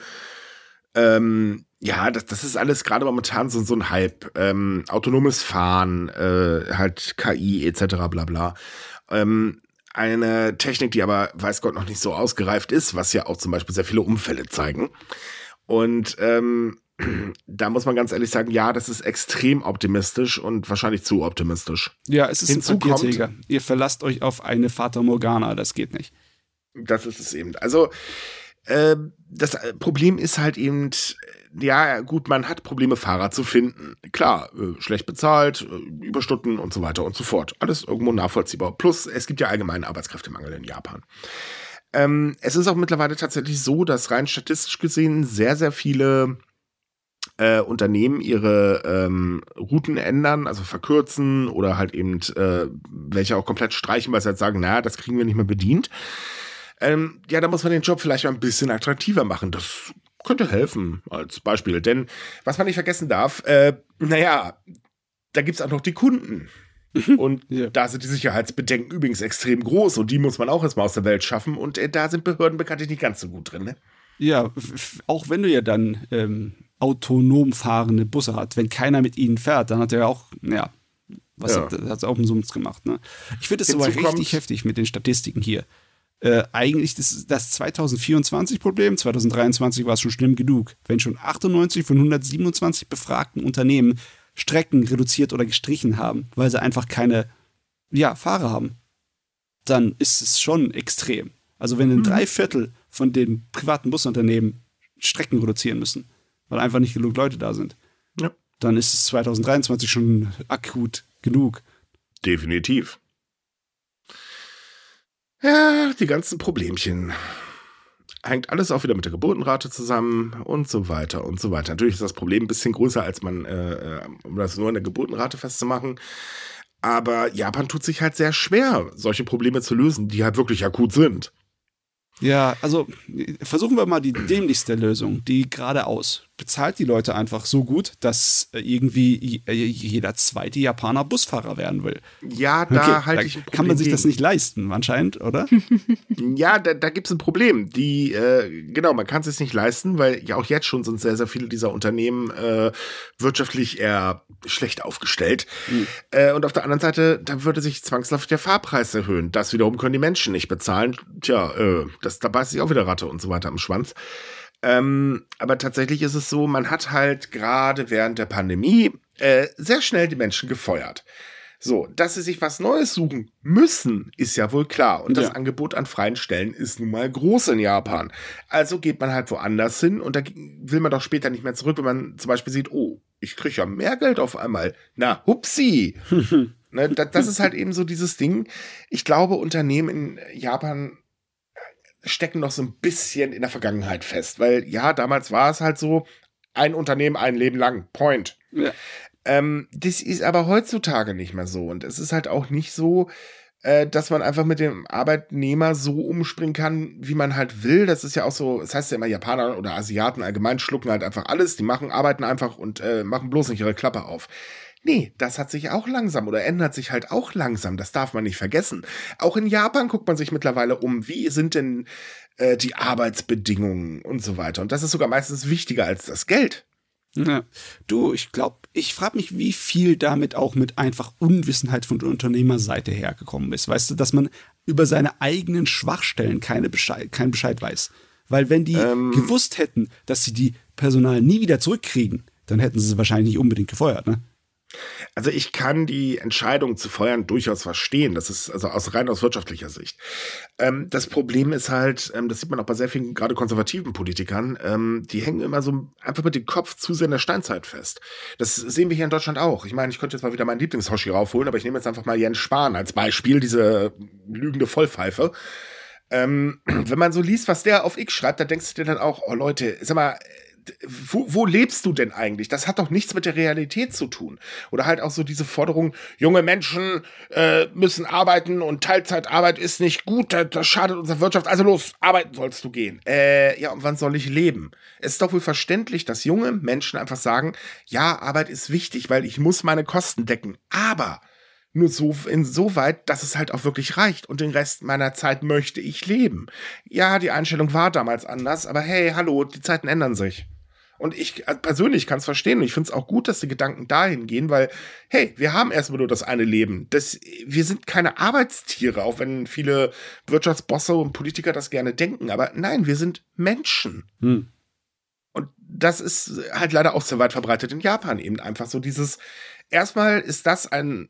ähm, ja, das, das ist alles gerade momentan so, so ein Hype. Ähm, autonomes Fahren, äh, halt KI etc. bla bla. Ähm, eine Technik, die aber, weiß Gott, noch nicht so ausgereift ist, was ja auch zum Beispiel sehr viele Unfälle zeigen. Und ähm, da muss man ganz ehrlich sagen, ja, das ist extrem optimistisch und wahrscheinlich zu optimistisch. Ja, es ist Hinzu ein Papierträger. Ihr verlasst euch auf eine Fata Morgana, das geht nicht. Das ist es eben. Also, äh, das Problem ist halt eben, ja, gut, man hat Probleme, Fahrer zu finden. Klar, äh, schlecht bezahlt, äh, Überstunden und so weiter und so fort. Alles irgendwo nachvollziehbar. Plus, es gibt ja allgemeinen Arbeitskräftemangel in Japan. Ähm, es ist auch mittlerweile tatsächlich so, dass rein statistisch gesehen sehr, sehr viele äh, Unternehmen ihre ähm, Routen ändern, also verkürzen oder halt eben äh, welche auch komplett streichen, weil sie halt sagen, naja, das kriegen wir nicht mehr bedient. Ähm, ja, da muss man den Job vielleicht mal ein bisschen attraktiver machen. Das könnte helfen als Beispiel. Denn was man nicht vergessen darf, äh, naja, da gibt's auch noch die Kunden. Und ja. da sind die Sicherheitsbedenken übrigens extrem groß und die muss man auch erstmal aus der Welt schaffen. Und äh, da sind Behörden bekanntlich nicht ganz so gut drin. Ne? Ja, auch wenn du ja dann ähm, autonom fahrende Busse hat. Wenn keiner mit ihnen fährt, dann hat er auch, ja, was ja. hat, er auch einen Summs gemacht. Ne? Ich finde es aber richtig heftig mit den Statistiken hier. Äh, eigentlich das, das 2024-Problem, 2023 war es schon schlimm genug. Wenn schon 98 von 127 befragten Unternehmen Strecken reduziert oder gestrichen haben, weil sie einfach keine ja, Fahrer haben, dann ist es schon extrem. Also wenn ein mhm. Dreiviertel von den privaten Busunternehmen Strecken reduzieren müssen, weil einfach nicht genug Leute da sind. Ja. Dann ist es 2023 schon akut genug. Definitiv. Ja, die ganzen Problemchen. Hängt alles auch wieder mit der Geburtenrate zusammen und so weiter und so weiter. Natürlich ist das Problem ein bisschen größer, als man, äh, äh um das nur in der Geburtenrate festzumachen. Aber Japan tut sich halt sehr schwer, solche Probleme zu lösen, die halt wirklich akut sind. Ja, also versuchen wir mal die dämlichste Lösung, die geradeaus. Bezahlt die Leute einfach so gut, dass äh, irgendwie äh, jeder zweite Japaner Busfahrer werden will. Ja, da okay, halte ich ein Kann man sich das nicht leisten, anscheinend, oder? <laughs> ja, da, da gibt es ein Problem. Die, äh, genau, man kann es sich nicht leisten, weil ja auch jetzt schon sind sehr, sehr viele dieser Unternehmen äh, wirtschaftlich eher schlecht aufgestellt. Mhm. Äh, und auf der anderen Seite, da würde sich zwangsläufig der Fahrpreis erhöhen. Das wiederum können die Menschen nicht bezahlen. Tja, äh, das, da beißt sich auch wieder Ratte und so weiter am Schwanz. Ähm, aber tatsächlich ist es so, man hat halt gerade während der Pandemie äh, sehr schnell die Menschen gefeuert. So, dass sie sich was Neues suchen müssen, ist ja wohl klar. Und ja. das Angebot an freien Stellen ist nun mal groß in Japan. Also geht man halt woanders hin und da will man doch später nicht mehr zurück, wenn man zum Beispiel sieht, oh, ich kriege ja mehr Geld auf einmal. Na, hupsi. <laughs> ne, das, das ist halt eben so dieses Ding. Ich glaube, Unternehmen in Japan stecken noch so ein bisschen in der Vergangenheit fest. Weil ja, damals war es halt so, ein Unternehmen ein Leben lang. Point. Ja. Ähm, das ist aber heutzutage nicht mehr so. Und es ist halt auch nicht so, äh, dass man einfach mit dem Arbeitnehmer so umspringen kann, wie man halt will. Das ist ja auch so, das heißt ja immer, Japaner oder Asiaten allgemein schlucken halt einfach alles, die machen, arbeiten einfach und äh, machen bloß nicht ihre Klappe auf. Nee, das hat sich auch langsam oder ändert sich halt auch langsam. Das darf man nicht vergessen. Auch in Japan guckt man sich mittlerweile um, wie sind denn äh, die Arbeitsbedingungen und so weiter. Und das ist sogar meistens wichtiger als das Geld. Ja. Du, ich glaube, ich frage mich, wie viel damit auch mit einfach Unwissenheit von der Unternehmerseite hergekommen ist. Weißt du, dass man über seine eigenen Schwachstellen keine Bescheid, keinen Bescheid weiß. Weil wenn die ähm. gewusst hätten, dass sie die Personal nie wieder zurückkriegen, dann hätten sie sie wahrscheinlich nicht unbedingt gefeuert, ne? Also ich kann die Entscheidung zu feuern durchaus verstehen. Das ist also aus rein aus wirtschaftlicher Sicht. Ähm, das Problem ist halt, ähm, das sieht man auch bei sehr vielen gerade konservativen Politikern, ähm, die hängen immer so einfach mit dem Kopf zu sehr in der Steinzeit fest. Das sehen wir hier in Deutschland auch. Ich meine, ich könnte jetzt mal wieder meinen Lieblingshoshi raufholen, aber ich nehme jetzt einfach mal Jens Spahn als Beispiel, diese lügende Vollpfeife. Ähm, <clears throat> wenn man so liest, was der auf X schreibt, da denkst du dir dann auch, oh Leute, sag mal, wo, wo lebst du denn eigentlich? Das hat doch nichts mit der Realität zu tun. Oder halt auch so diese Forderung, junge Menschen äh, müssen arbeiten und Teilzeitarbeit ist nicht gut, das, das schadet unserer Wirtschaft. Also los, arbeiten sollst du gehen. Äh, ja, und wann soll ich leben? Es ist doch wohl verständlich, dass junge Menschen einfach sagen, ja, Arbeit ist wichtig, weil ich muss meine Kosten decken. Aber nur so insoweit, dass es halt auch wirklich reicht und den Rest meiner Zeit möchte ich leben. Ja, die Einstellung war damals anders, aber hey, hallo, die Zeiten ändern sich. Und ich persönlich kann es verstehen und ich finde es auch gut, dass die Gedanken dahin gehen, weil, hey, wir haben erstmal nur das eine Leben. Das, wir sind keine Arbeitstiere, auch wenn viele Wirtschaftsbosse und Politiker das gerne denken. Aber nein, wir sind Menschen. Hm. Und das ist halt leider auch sehr weit verbreitet in Japan eben einfach so dieses, erstmal ist das ein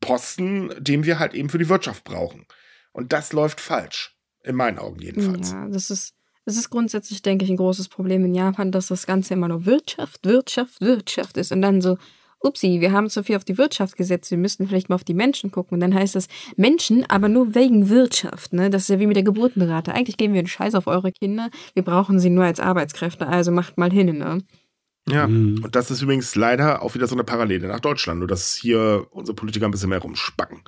Posten, den wir halt eben für die Wirtschaft brauchen. Und das läuft falsch. In meinen Augen jedenfalls. Ja, das ist, es ist grundsätzlich, denke ich, ein großes Problem in Japan, dass das Ganze immer nur Wirtschaft, Wirtschaft, Wirtschaft ist und dann so, upsi, wir haben zu viel auf die Wirtschaft gesetzt, wir müssten vielleicht mal auf die Menschen gucken. Und dann heißt das Menschen, aber nur wegen Wirtschaft. Ne? Das ist ja wie mit der Geburtenrate. Eigentlich geben wir einen Scheiß auf eure Kinder, wir brauchen sie nur als Arbeitskräfte, also macht mal hin. Ne? Ja, mhm. und das ist übrigens leider auch wieder so eine Parallele nach Deutschland, nur dass hier unsere Politiker ein bisschen mehr rumspacken.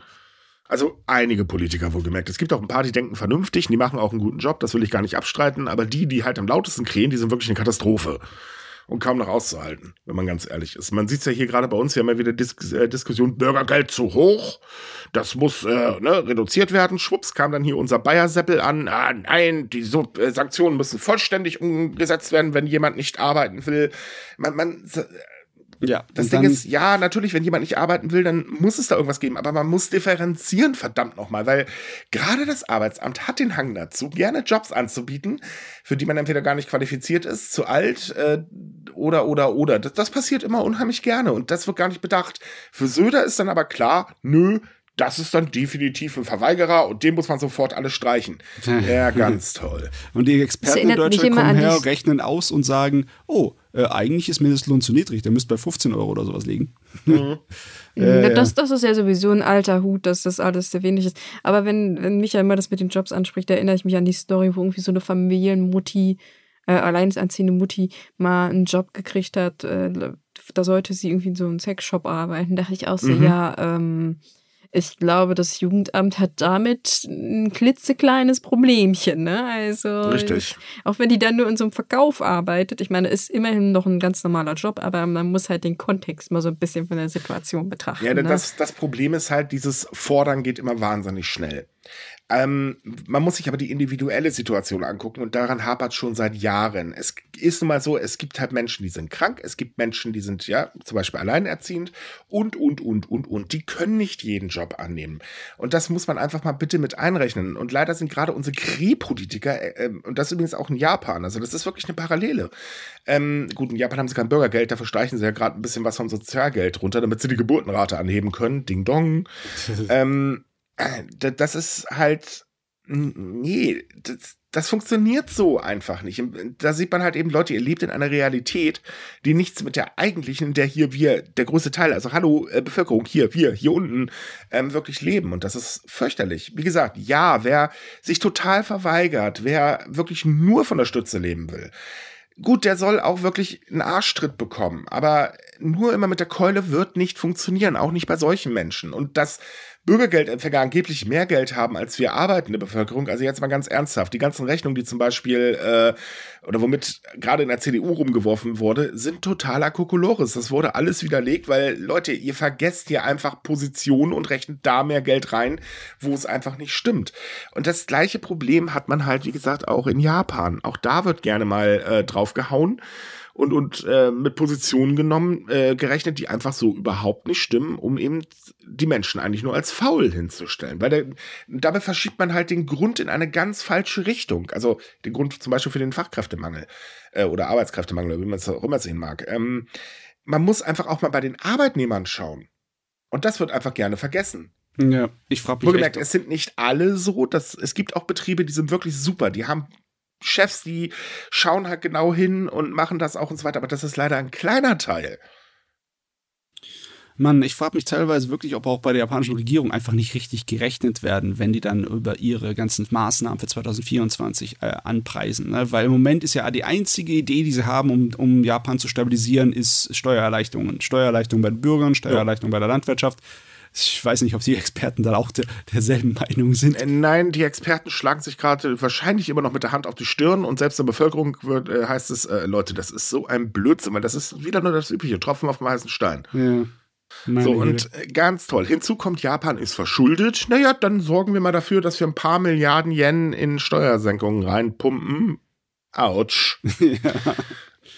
Also einige Politiker wohlgemerkt. Es gibt auch ein paar, die denken vernünftig, die machen auch einen guten Job, das will ich gar nicht abstreiten, aber die, die halt am lautesten krähen, die sind wirklich eine Katastrophe. Und kaum noch auszuhalten, wenn man ganz ehrlich ist. Man sieht es ja hier gerade bei uns, wir haben ja wieder Dis äh, Diskussion, Bürgergeld zu hoch, das muss äh, ne, reduziert werden. Schwupps kam dann hier unser Bayer-Seppel an, ah, nein, die so äh, Sanktionen müssen vollständig umgesetzt werden, wenn jemand nicht arbeiten will. Man, man ja, das Ding ist, ja, natürlich, wenn jemand nicht arbeiten will, dann muss es da irgendwas geben, aber man muss differenzieren, verdammt nochmal, weil gerade das Arbeitsamt hat den Hang dazu, gerne Jobs anzubieten, für die man entweder gar nicht qualifiziert ist, zu alt äh, oder, oder, oder. Das, das passiert immer unheimlich gerne und das wird gar nicht bedacht. Für Söder ist dann aber klar, nö, das ist dann definitiv ein Verweigerer und dem muss man sofort alles streichen. <laughs> Ja, ganz toll. Und die Experten in Deutschland kommen her, rechnen aus und sagen, oh, äh, eigentlich ist Mindestlohn zu niedrig, der müsste bei 15 Euro oder sowas liegen. Mhm. <laughs> äh, das, das ist ja sowieso ein alter Hut, dass das alles sehr wenig ist. Aber wenn, wenn Michael immer das mit den Jobs anspricht, erinnere ich mich an die Story, wo irgendwie so eine Familienmutti, äh, alleinerziehende Mutti, mal einen Job gekriegt hat. Äh, da sollte sie irgendwie in so einem Sexshop arbeiten. Da dachte ich auch so, mhm. ja, ähm, ich glaube, das Jugendamt hat damit ein klitzekleines Problemchen. Ne? Also, Richtig. Ich, auch wenn die dann nur in so einem Verkauf arbeitet, ich meine, ist immerhin noch ein ganz normaler Job, aber man muss halt den Kontext mal so ein bisschen von der Situation betrachten. Ja, ne? das, das Problem ist halt, dieses Fordern geht immer wahnsinnig schnell. Ähm, man muss sich aber die individuelle Situation angucken und daran hapert schon seit Jahren. Es ist nun mal so, es gibt halt Menschen, die sind krank, es gibt Menschen, die sind ja zum Beispiel alleinerziehend und, und, und, und, und. Die können nicht jeden Job annehmen. Und das muss man einfach mal bitte mit einrechnen. Und leider sind gerade unsere Kriegspolitiker, äh, ähm, und das übrigens auch in Japan, also das ist wirklich eine Parallele. Ähm, gut, in Japan haben sie kein Bürgergeld, dafür streichen sie ja gerade ein bisschen was vom Sozialgeld runter, damit sie die Geburtenrate anheben können. Ding dong. <laughs> ähm, äh, das ist halt, nee, das, das funktioniert so einfach nicht. Da sieht man halt eben Leute, ihr lebt in einer Realität, die nichts mit der eigentlichen, der hier wir, der größte Teil, also hallo äh, Bevölkerung, hier, wir, hier unten, ähm, wirklich leben. Und das ist fürchterlich. Wie gesagt, ja, wer sich total verweigert, wer wirklich nur von der Stütze leben will, gut, der soll auch wirklich einen Arschtritt bekommen, aber nur immer mit der Keule wird nicht funktionieren, auch nicht bei solchen Menschen. Und das Bürgergeldempfänger angeblich mehr Geld haben als wir arbeitende Bevölkerung. Also jetzt mal ganz ernsthaft, die ganzen Rechnungen, die zum Beispiel äh, oder womit gerade in der CDU rumgeworfen wurde, sind totaler Kokolores. Das wurde alles widerlegt, weil Leute, ihr vergesst hier einfach Positionen und rechnet da mehr Geld rein, wo es einfach nicht stimmt. Und das gleiche Problem hat man halt, wie gesagt, auch in Japan. Auch da wird gerne mal äh, drauf gehauen und, und äh, mit Positionen genommen, äh, gerechnet, die einfach so überhaupt nicht stimmen, um eben die Menschen eigentlich nur als faul hinzustellen. Weil der, dabei verschiebt man halt den Grund in eine ganz falsche Richtung. Also den Grund zum Beispiel für den Fachkräftemangel äh, oder Arbeitskräftemangel, oder wie man es auch immer sehen mag. Ähm, man muss einfach auch mal bei den Arbeitnehmern schauen. Und das wird einfach gerne vergessen. Ja, ich frage mich. Wohlgemerkt, es sind nicht alle so. Dass, es gibt auch Betriebe, die sind wirklich super. Die haben Chefs, die schauen halt genau hin und machen das auch und so weiter, aber das ist leider ein kleiner Teil. Mann, ich frage mich teilweise wirklich, ob auch bei der japanischen Regierung einfach nicht richtig gerechnet werden, wenn die dann über ihre ganzen Maßnahmen für 2024 äh, anpreisen. Ne? Weil im Moment ist ja die einzige Idee, die sie haben, um, um Japan zu stabilisieren, ist Steuererleichterungen. Steuererleichterungen bei den Bürgern, Steuererleichterungen ja. bei der Landwirtschaft. Ich weiß nicht, ob die Experten da auch der, derselben Meinung sind. Äh, nein, die Experten schlagen sich gerade wahrscheinlich immer noch mit der Hand auf die Stirn und selbst in der Bevölkerung wird, äh, heißt es, äh, Leute, das ist so ein Blödsinn, weil das ist wieder nur das übliche Tropfen auf dem heißen Stein. Ja. Meine so, und äh, ganz toll. Hinzu kommt, Japan ist verschuldet. Naja, dann sorgen wir mal dafür, dass wir ein paar Milliarden Yen in Steuersenkungen reinpumpen. Autsch. <laughs> ja.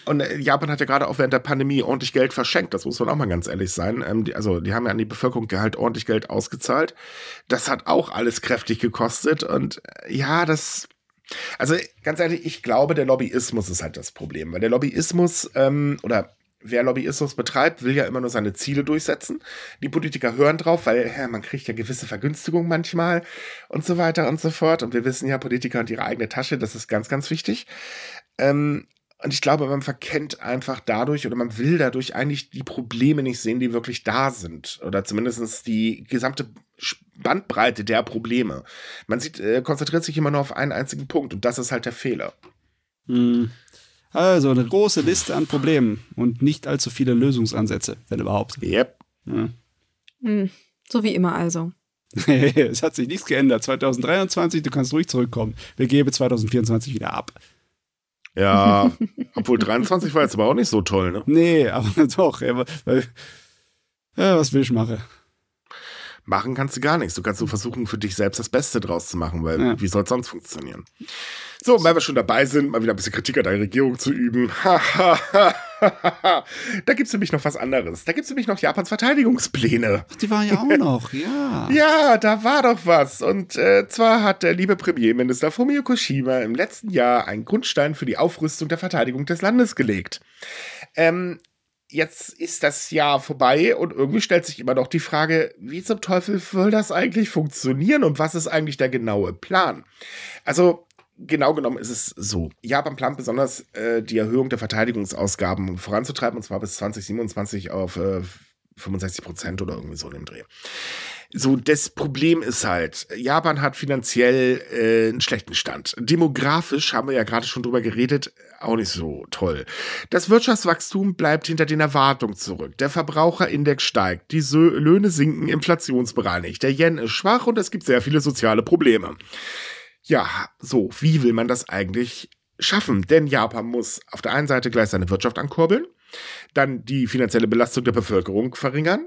Und äh, Japan hat ja gerade auch während der Pandemie ordentlich Geld verschenkt, das muss man auch mal ganz ehrlich sein. Ähm, die, also die haben ja an die Bevölkerung halt ordentlich Geld ausgezahlt. Das hat auch alles kräftig gekostet. Und äh, ja, das. Also ganz ehrlich, ich glaube, der Lobbyismus ist halt das Problem, weil der Lobbyismus ähm, oder wer Lobbyismus betreibt, will ja immer nur seine Ziele durchsetzen. Die Politiker hören drauf, weil ja, man kriegt ja gewisse Vergünstigungen manchmal und so weiter und so fort. Und wir wissen ja, Politiker und ihre eigene Tasche, das ist ganz, ganz wichtig. Ähm, und ich glaube, man verkennt einfach dadurch oder man will dadurch eigentlich die Probleme nicht sehen, die wirklich da sind. Oder zumindest die gesamte Bandbreite der Probleme. Man sieht, äh, konzentriert sich immer nur auf einen einzigen Punkt und das ist halt der Fehler. Hm. Also eine große Liste an Problemen und nicht allzu viele Lösungsansätze, wenn überhaupt. Yep. Ja. Hm. So wie immer also. <laughs> es hat sich nichts geändert. 2023, du kannst ruhig zurückkommen. Wir geben 2024 wieder ab. Ja, obwohl 23 war jetzt aber auch nicht so toll, ne? Nee, aber <laughs> doch. Ja, weil, ja, was will ich machen? Machen kannst du gar nichts. Du kannst so versuchen, für dich selbst das Beste draus zu machen, weil ja. wie soll es sonst funktionieren? So, weil wir schon dabei sind, mal wieder ein bisschen Kritik an der Regierung zu üben. <laughs> da gibt es nämlich noch was anderes. Da gibt es nämlich noch Japans Verteidigungspläne. Ach, die waren ja auch <laughs> noch, ja. ja, da war doch was. Und äh, zwar hat der liebe Premierminister Fumio Kishima im letzten Jahr einen Grundstein für die Aufrüstung der Verteidigung des Landes gelegt. Ähm, jetzt ist das Jahr vorbei und irgendwie stellt sich immer noch die Frage, wie zum Teufel soll das eigentlich funktionieren und was ist eigentlich der genaue Plan? Also, genau genommen ist es so. Japan plant besonders äh, die Erhöhung der Verteidigungsausgaben voranzutreiben und zwar bis 2027 auf äh, 65 Prozent oder irgendwie so in dem Dreh. So, das Problem ist halt, Japan hat finanziell äh, einen schlechten Stand. Demografisch haben wir ja gerade schon drüber geredet, auch nicht so toll. Das Wirtschaftswachstum bleibt hinter den Erwartungen zurück. Der Verbraucherindex steigt, die Löhne sinken inflationsbereinigt, der Yen ist schwach und es gibt sehr viele soziale Probleme. Ja, so, wie will man das eigentlich schaffen? Denn Japan muss auf der einen Seite gleich seine Wirtschaft ankurbeln, dann die finanzielle Belastung der Bevölkerung verringern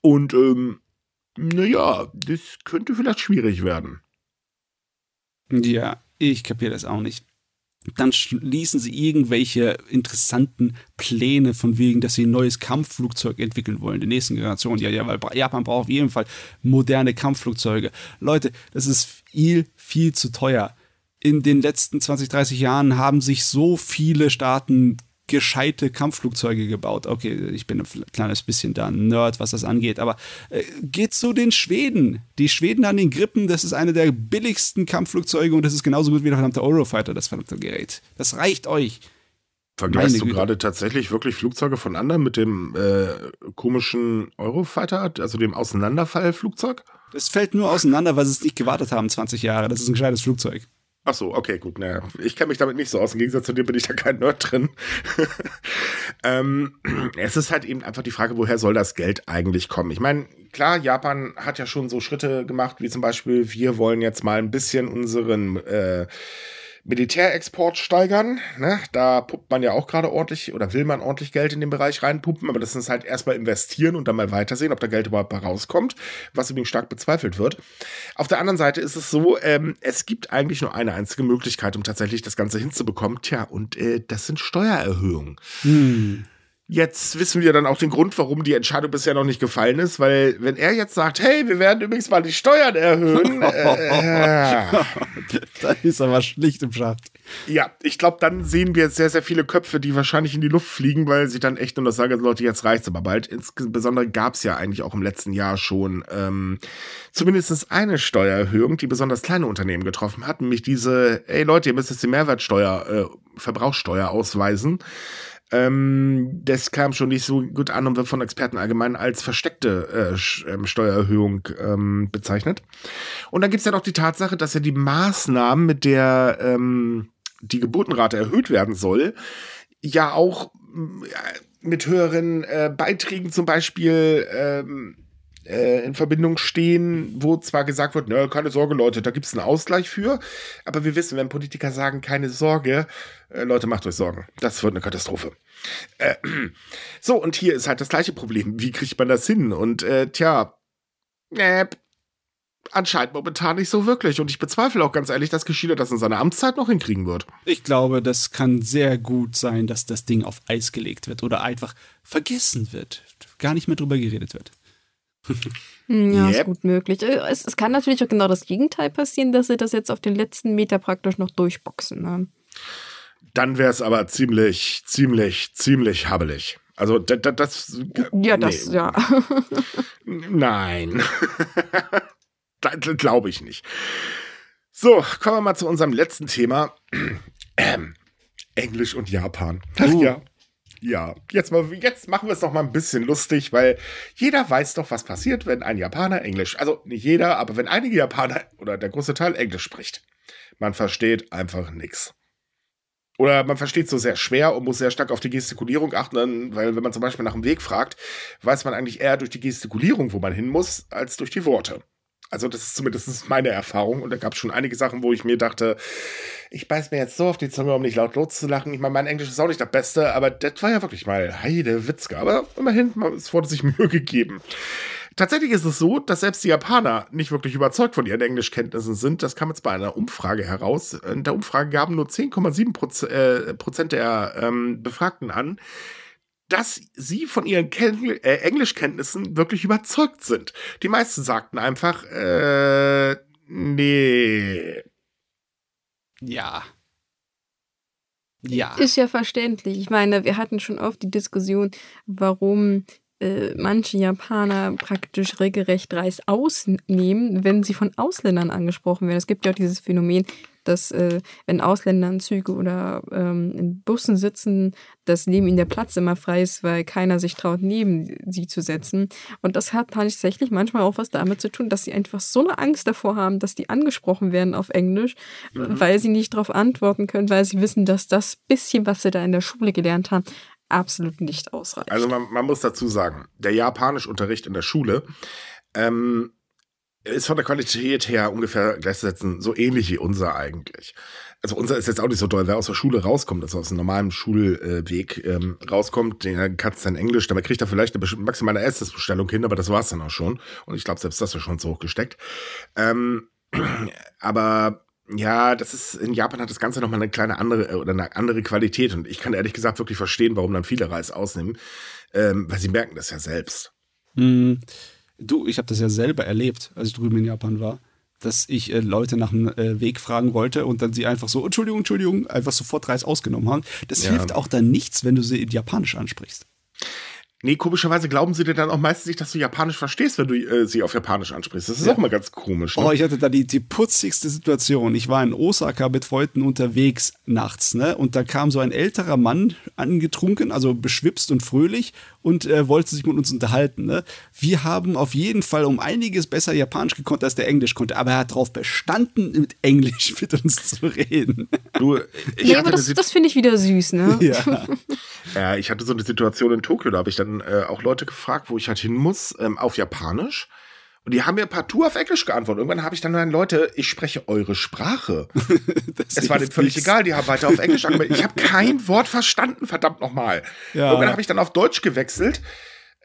und ähm, naja, das könnte vielleicht schwierig werden. Ja, ich kapiere das auch nicht. Dann schließen sie irgendwelche interessanten Pläne von wegen, dass sie ein neues Kampfflugzeug entwickeln wollen, die nächsten Generationen. Ja, ja, weil Japan braucht auf jeden Fall moderne Kampfflugzeuge. Leute, das ist viel, viel zu teuer. In den letzten 20, 30 Jahren haben sich so viele Staaten gescheite Kampfflugzeuge gebaut. Okay, ich bin ein kleines bisschen da Nerd, was das angeht, aber äh, geht zu den Schweden. Die Schweden an den Grippen, das ist eine der billigsten Kampfflugzeuge und das ist genauso gut wie der verdammte Eurofighter, das verdammte Gerät. Das reicht euch. Vergleichst du gerade tatsächlich wirklich Flugzeuge von anderen mit dem äh, komischen Eurofighter, also dem Auseinanderfallflugzeug? Es fällt nur auseinander, weil sie es nicht gewartet haben 20 Jahre. Das ist ein gescheites Flugzeug. Ach so, okay, gut. Naja, ich kenne mich damit nicht so aus. Im Gegensatz zu dir bin ich da kein Nerd drin. <laughs> ähm, es ist halt eben einfach die Frage, woher soll das Geld eigentlich kommen? Ich meine, klar, Japan hat ja schon so Schritte gemacht, wie zum Beispiel, wir wollen jetzt mal ein bisschen unseren äh, Militärexport steigern. Ne? Da pumpt man ja auch gerade ordentlich oder will man ordentlich Geld in den Bereich reinpumpen, aber das ist halt erstmal investieren und dann mal weitersehen, ob da Geld überhaupt rauskommt, was übrigens stark bezweifelt wird. Auf der anderen Seite ist es so, ähm, es gibt eigentlich nur eine einzige Möglichkeit, um tatsächlich das Ganze hinzubekommen. Tja, und äh, das sind Steuererhöhungen. Hm. Jetzt wissen wir dann auch den Grund, warum die Entscheidung bisher noch nicht gefallen ist, weil wenn er jetzt sagt, hey, wir werden übrigens mal die Steuern erhöhen, <laughs> äh, dann ist er aber schlicht im Schacht. Ja, ich glaube, dann sehen wir sehr, sehr viele Köpfe, die wahrscheinlich in die Luft fliegen, weil sie dann echt nur das sagen, Leute, jetzt reicht's aber bald. Insbesondere gab es ja eigentlich auch im letzten Jahr schon ähm, zumindest eine Steuererhöhung, die besonders kleine Unternehmen getroffen hat, nämlich diese, ey Leute, ihr müsst jetzt die Mehrwertsteuer, äh, Verbrauchssteuer ausweisen. Ähm, das kam schon nicht so gut an und wird von Experten allgemein als versteckte äh, ähm, Steuererhöhung ähm, bezeichnet. Und dann gibt es ja noch die Tatsache, dass ja die Maßnahmen, mit der ähm, die Geburtenrate erhöht werden soll, ja auch äh, mit höheren äh, Beiträgen zum Beispiel ähm, äh, in Verbindung stehen, wo zwar gesagt wird, ne, keine Sorge, Leute, da gibt es einen Ausgleich für, aber wir wissen, wenn Politiker sagen, keine Sorge, äh, Leute, macht euch Sorgen. Das wird eine Katastrophe. Äh, <clears throat> so, und hier ist halt das gleiche Problem. Wie kriegt man das hin? Und äh, tja, äh, anscheinend momentan nicht so wirklich. Und ich bezweifle auch ganz ehrlich, dass Geschichte das in seiner Amtszeit noch hinkriegen wird. Ich glaube, das kann sehr gut sein, dass das Ding auf Eis gelegt wird oder einfach vergessen wird. Gar nicht mehr drüber geredet wird. Hm, ja, yep. ist gut möglich. Äh, es, es, kann natürlich auch genau das Gegenteil passieren, dass sie das jetzt auf den letzten Meter praktisch noch durchboxen. Ne? Dann wäre es aber ziemlich, ziemlich, ziemlich habbelig. Also das, das ja, das, nee. ja. <laughs> Nein. <laughs> Glaube ich nicht. So, kommen wir mal zu unserem letzten Thema. <clears throat> Ähm, Englisch und Japan. Ach uh. ja. Ja, jetzt, mal, jetzt machen wir es doch mal ein bisschen lustig, weil jeder weiß doch, was passiert, wenn ein Japaner Englisch, also nicht jeder, aber wenn einige Japaner oder der große Teil Englisch spricht. Man versteht einfach nichts. Oder man versteht so sehr schwer und muss sehr stark auf die Gestikulierung achten, weil wenn man zum Beispiel nach dem Weg fragt, weiß man eigentlich eher durch die Gestikulierung, wo man hin muss, als durch die Worte. Also das ist zumindest meine Erfahrung. Und da gab es schon einige Sachen, wo ich mir dachte, ich beiß mir jetzt so auf die Zunge, um nicht laut loszulachen. Ich meine, mein Englisch ist auch nicht das Beste, aber das war ja wirklich mal Heide Witzke. Aber immerhin, es wurde sich <laughs> Mühe gegeben. Tatsächlich ist es so, dass selbst die Japaner nicht wirklich überzeugt von ihren Englischkenntnissen sind. Das kam jetzt bei einer Umfrage heraus. In der Umfrage gaben nur 10,7 äh, Prozent der ähm, Befragten an, dass sie von ihren Ken äh, Englischkenntnissen wirklich überzeugt sind. Die meisten sagten einfach, äh, nee. Ja. Ja. Ist ja verständlich. Ich meine, wir hatten schon oft die Diskussion, warum äh, manche Japaner praktisch regelrecht Reis ausnehmen, wenn sie von Ausländern angesprochen werden. Es gibt ja auch dieses Phänomen, dass äh, wenn Ausländer in Züge oder ähm, in Bussen sitzen, dass neben ihnen der Platz immer frei ist, weil keiner sich traut, neben sie zu setzen. Und das hat tatsächlich manchmal auch was damit zu tun, dass sie einfach so eine Angst davor haben, dass die angesprochen werden auf Englisch, mhm. weil sie nicht darauf antworten können, weil sie wissen, dass das bisschen, was sie da in der Schule gelernt haben, absolut nicht ausreicht. Also man, man muss dazu sagen, der Japanischunterricht in der Schule ähm, ist von der Qualität her ungefähr gleichzusetzen, so ähnlich wie unser eigentlich. Also unser ist jetzt auch nicht so doll. Wer aus der Schule rauskommt, also aus einem normalen Schulweg ähm, rauskommt, den kannst du dann Englisch, damit kriegt er vielleicht eine maximale Essensbestellung hin, aber das war's dann auch schon. Und ich glaube, selbst das ist schon so hochgesteckt. Ähm, <clears throat> aber ja, das ist, in Japan hat das Ganze nochmal eine kleine andere äh, oder eine andere Qualität. Und ich kann ehrlich gesagt wirklich verstehen, warum dann viele Reis ausnehmen, ähm, weil sie merken das ja selbst. Mm, du, ich habe das ja selber erlebt, als ich drüben in Japan war, dass ich äh, Leute nach dem äh, Weg fragen wollte und dann sie einfach so, Entschuldigung, Entschuldigung, einfach sofort Reis ausgenommen haben. Das ja. hilft auch dann nichts, wenn du sie in Japanisch ansprichst. Nee, komischerweise glauben sie dir dann auch meistens nicht, dass du Japanisch verstehst, wenn du äh, sie auf Japanisch ansprichst. Das ist ja. auch mal ganz komisch. Ne? Oh, ich hatte da die, die putzigste Situation. Ich war in Osaka mit Freunden unterwegs nachts, ne? Und da kam so ein älterer Mann angetrunken, also beschwipst und fröhlich und äh, wollte sich mit uns unterhalten. Ne? Wir haben auf jeden Fall um einiges besser Japanisch gekonnt, als der Englisch konnte, aber er hat darauf bestanden, mit Englisch <laughs> mit uns zu reden. Du, <laughs> ich ja, aber das, das finde ich wieder süß, ne? Ja. ja, ich hatte so eine Situation in Tokio, da habe ich dann äh, auch Leute gefragt, wo ich halt hin muss, ähm, auf Japanisch. Und die haben mir partout auf Englisch geantwortet. Irgendwann habe ich dann gesagt, Leute, ich spreche eure Sprache. <laughs> es war denen völlig egal, die haben weiter auf Englisch angemeldet. Ich habe kein Wort verstanden, verdammt nochmal. Ja. Irgendwann habe ich dann auf Deutsch gewechselt.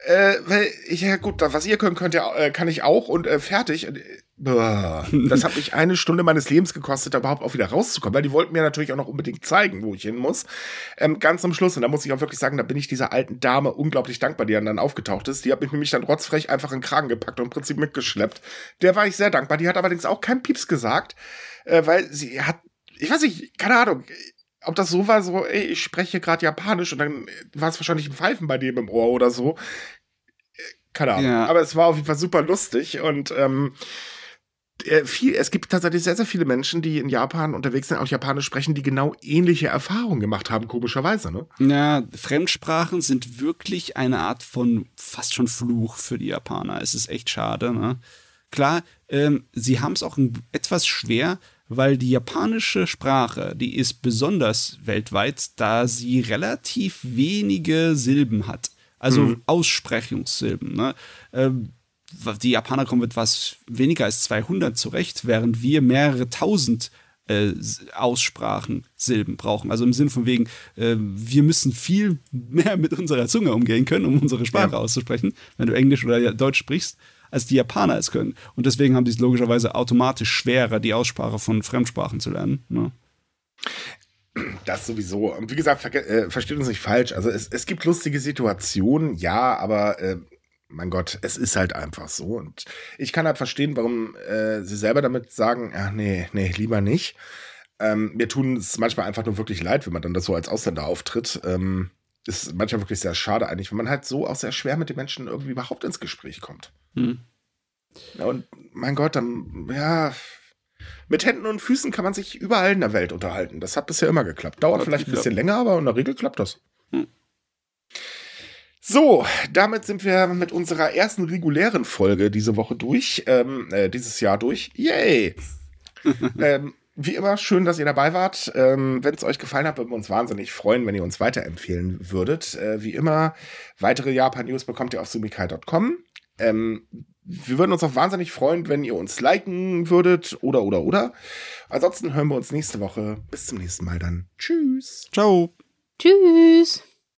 Äh, weil ich, ja gut, was ihr könnt, könnt ihr, äh, kann ich auch und äh, fertig. Äh, das hat mich <laughs> eine Stunde meines Lebens gekostet, da überhaupt auch wieder rauszukommen, weil die wollten mir natürlich auch noch unbedingt zeigen, wo ich hin muss. Ähm, ganz am Schluss, und da muss ich auch wirklich sagen, da bin ich dieser alten Dame unglaublich dankbar, die dann aufgetaucht ist. Die hat mich nämlich dann rotzfrech einfach in den Kragen gepackt und im Prinzip mitgeschleppt. Der war ich sehr dankbar. Die hat allerdings auch keinen Pieps gesagt, äh, weil sie hat, ich weiß nicht, keine Ahnung, ob das so war, so, ey, ich spreche gerade Japanisch und dann war es wahrscheinlich ein Pfeifen bei dem im Ohr oder so. Äh, keine Ahnung. Ja. Aber es war auf jeden Fall super lustig und ähm, äh, viel, es gibt tatsächlich sehr, sehr viele Menschen, die in Japan unterwegs sind, auch Japanisch sprechen, die genau ähnliche Erfahrungen gemacht haben, komischerweise, ne? Ja, Fremdsprachen sind wirklich eine Art von fast schon Fluch für die Japaner. Es ist echt schade, ne? Klar, ähm, sie haben es auch etwas schwer, weil die japanische Sprache, die ist besonders weltweit, da sie relativ wenige Silben hat. Also mhm. Aussprechungssilben. Ne? Ähm, die Japaner kommen mit was weniger als 200 zurecht, während wir mehrere tausend äh, Aussprachen, Silben brauchen. Also im Sinn von wegen, äh, wir müssen viel <laughs> mehr mit unserer Zunge umgehen können, um unsere Sprache ja. auszusprechen, wenn du Englisch oder Deutsch sprichst, als die Japaner es können. Und deswegen haben die es logischerweise automatisch schwerer, die Aussprache von Fremdsprachen zu lernen. Ne? Das sowieso. Und wie gesagt, ver äh, versteht uns nicht falsch. Also es, es gibt lustige Situationen, ja, aber äh, mein Gott, es ist halt einfach so. Und ich kann halt verstehen, warum äh, sie selber damit sagen, ja, nee, nee, lieber nicht. Ähm, mir tun es manchmal einfach nur wirklich leid, wenn man dann das so als Ausländer auftritt. Ähm, ist manchmal wirklich sehr schade eigentlich, wenn man halt so auch sehr schwer mit den Menschen irgendwie überhaupt ins Gespräch kommt. Hm. Ja, und mein Gott, dann, ja, mit Händen und Füßen kann man sich überall in der Welt unterhalten. Das hat bisher immer geklappt. Dauert vielleicht ein bisschen länger, aber in der Regel klappt das. Hm. So, damit sind wir mit unserer ersten regulären Folge diese Woche durch, ähm, äh, dieses Jahr durch. Yay! <laughs> ähm, wie immer, schön, dass ihr dabei wart. Ähm, wenn es euch gefallen hat, würden wir uns wahnsinnig freuen, wenn ihr uns weiterempfehlen würdet. Äh, wie immer, weitere Japan-News bekommt ihr auf sumikai.com. Ähm, wir würden uns auch wahnsinnig freuen, wenn ihr uns liken würdet oder, oder, oder. Ansonsten hören wir uns nächste Woche. Bis zum nächsten Mal dann. Tschüss. Ciao. Tschüss.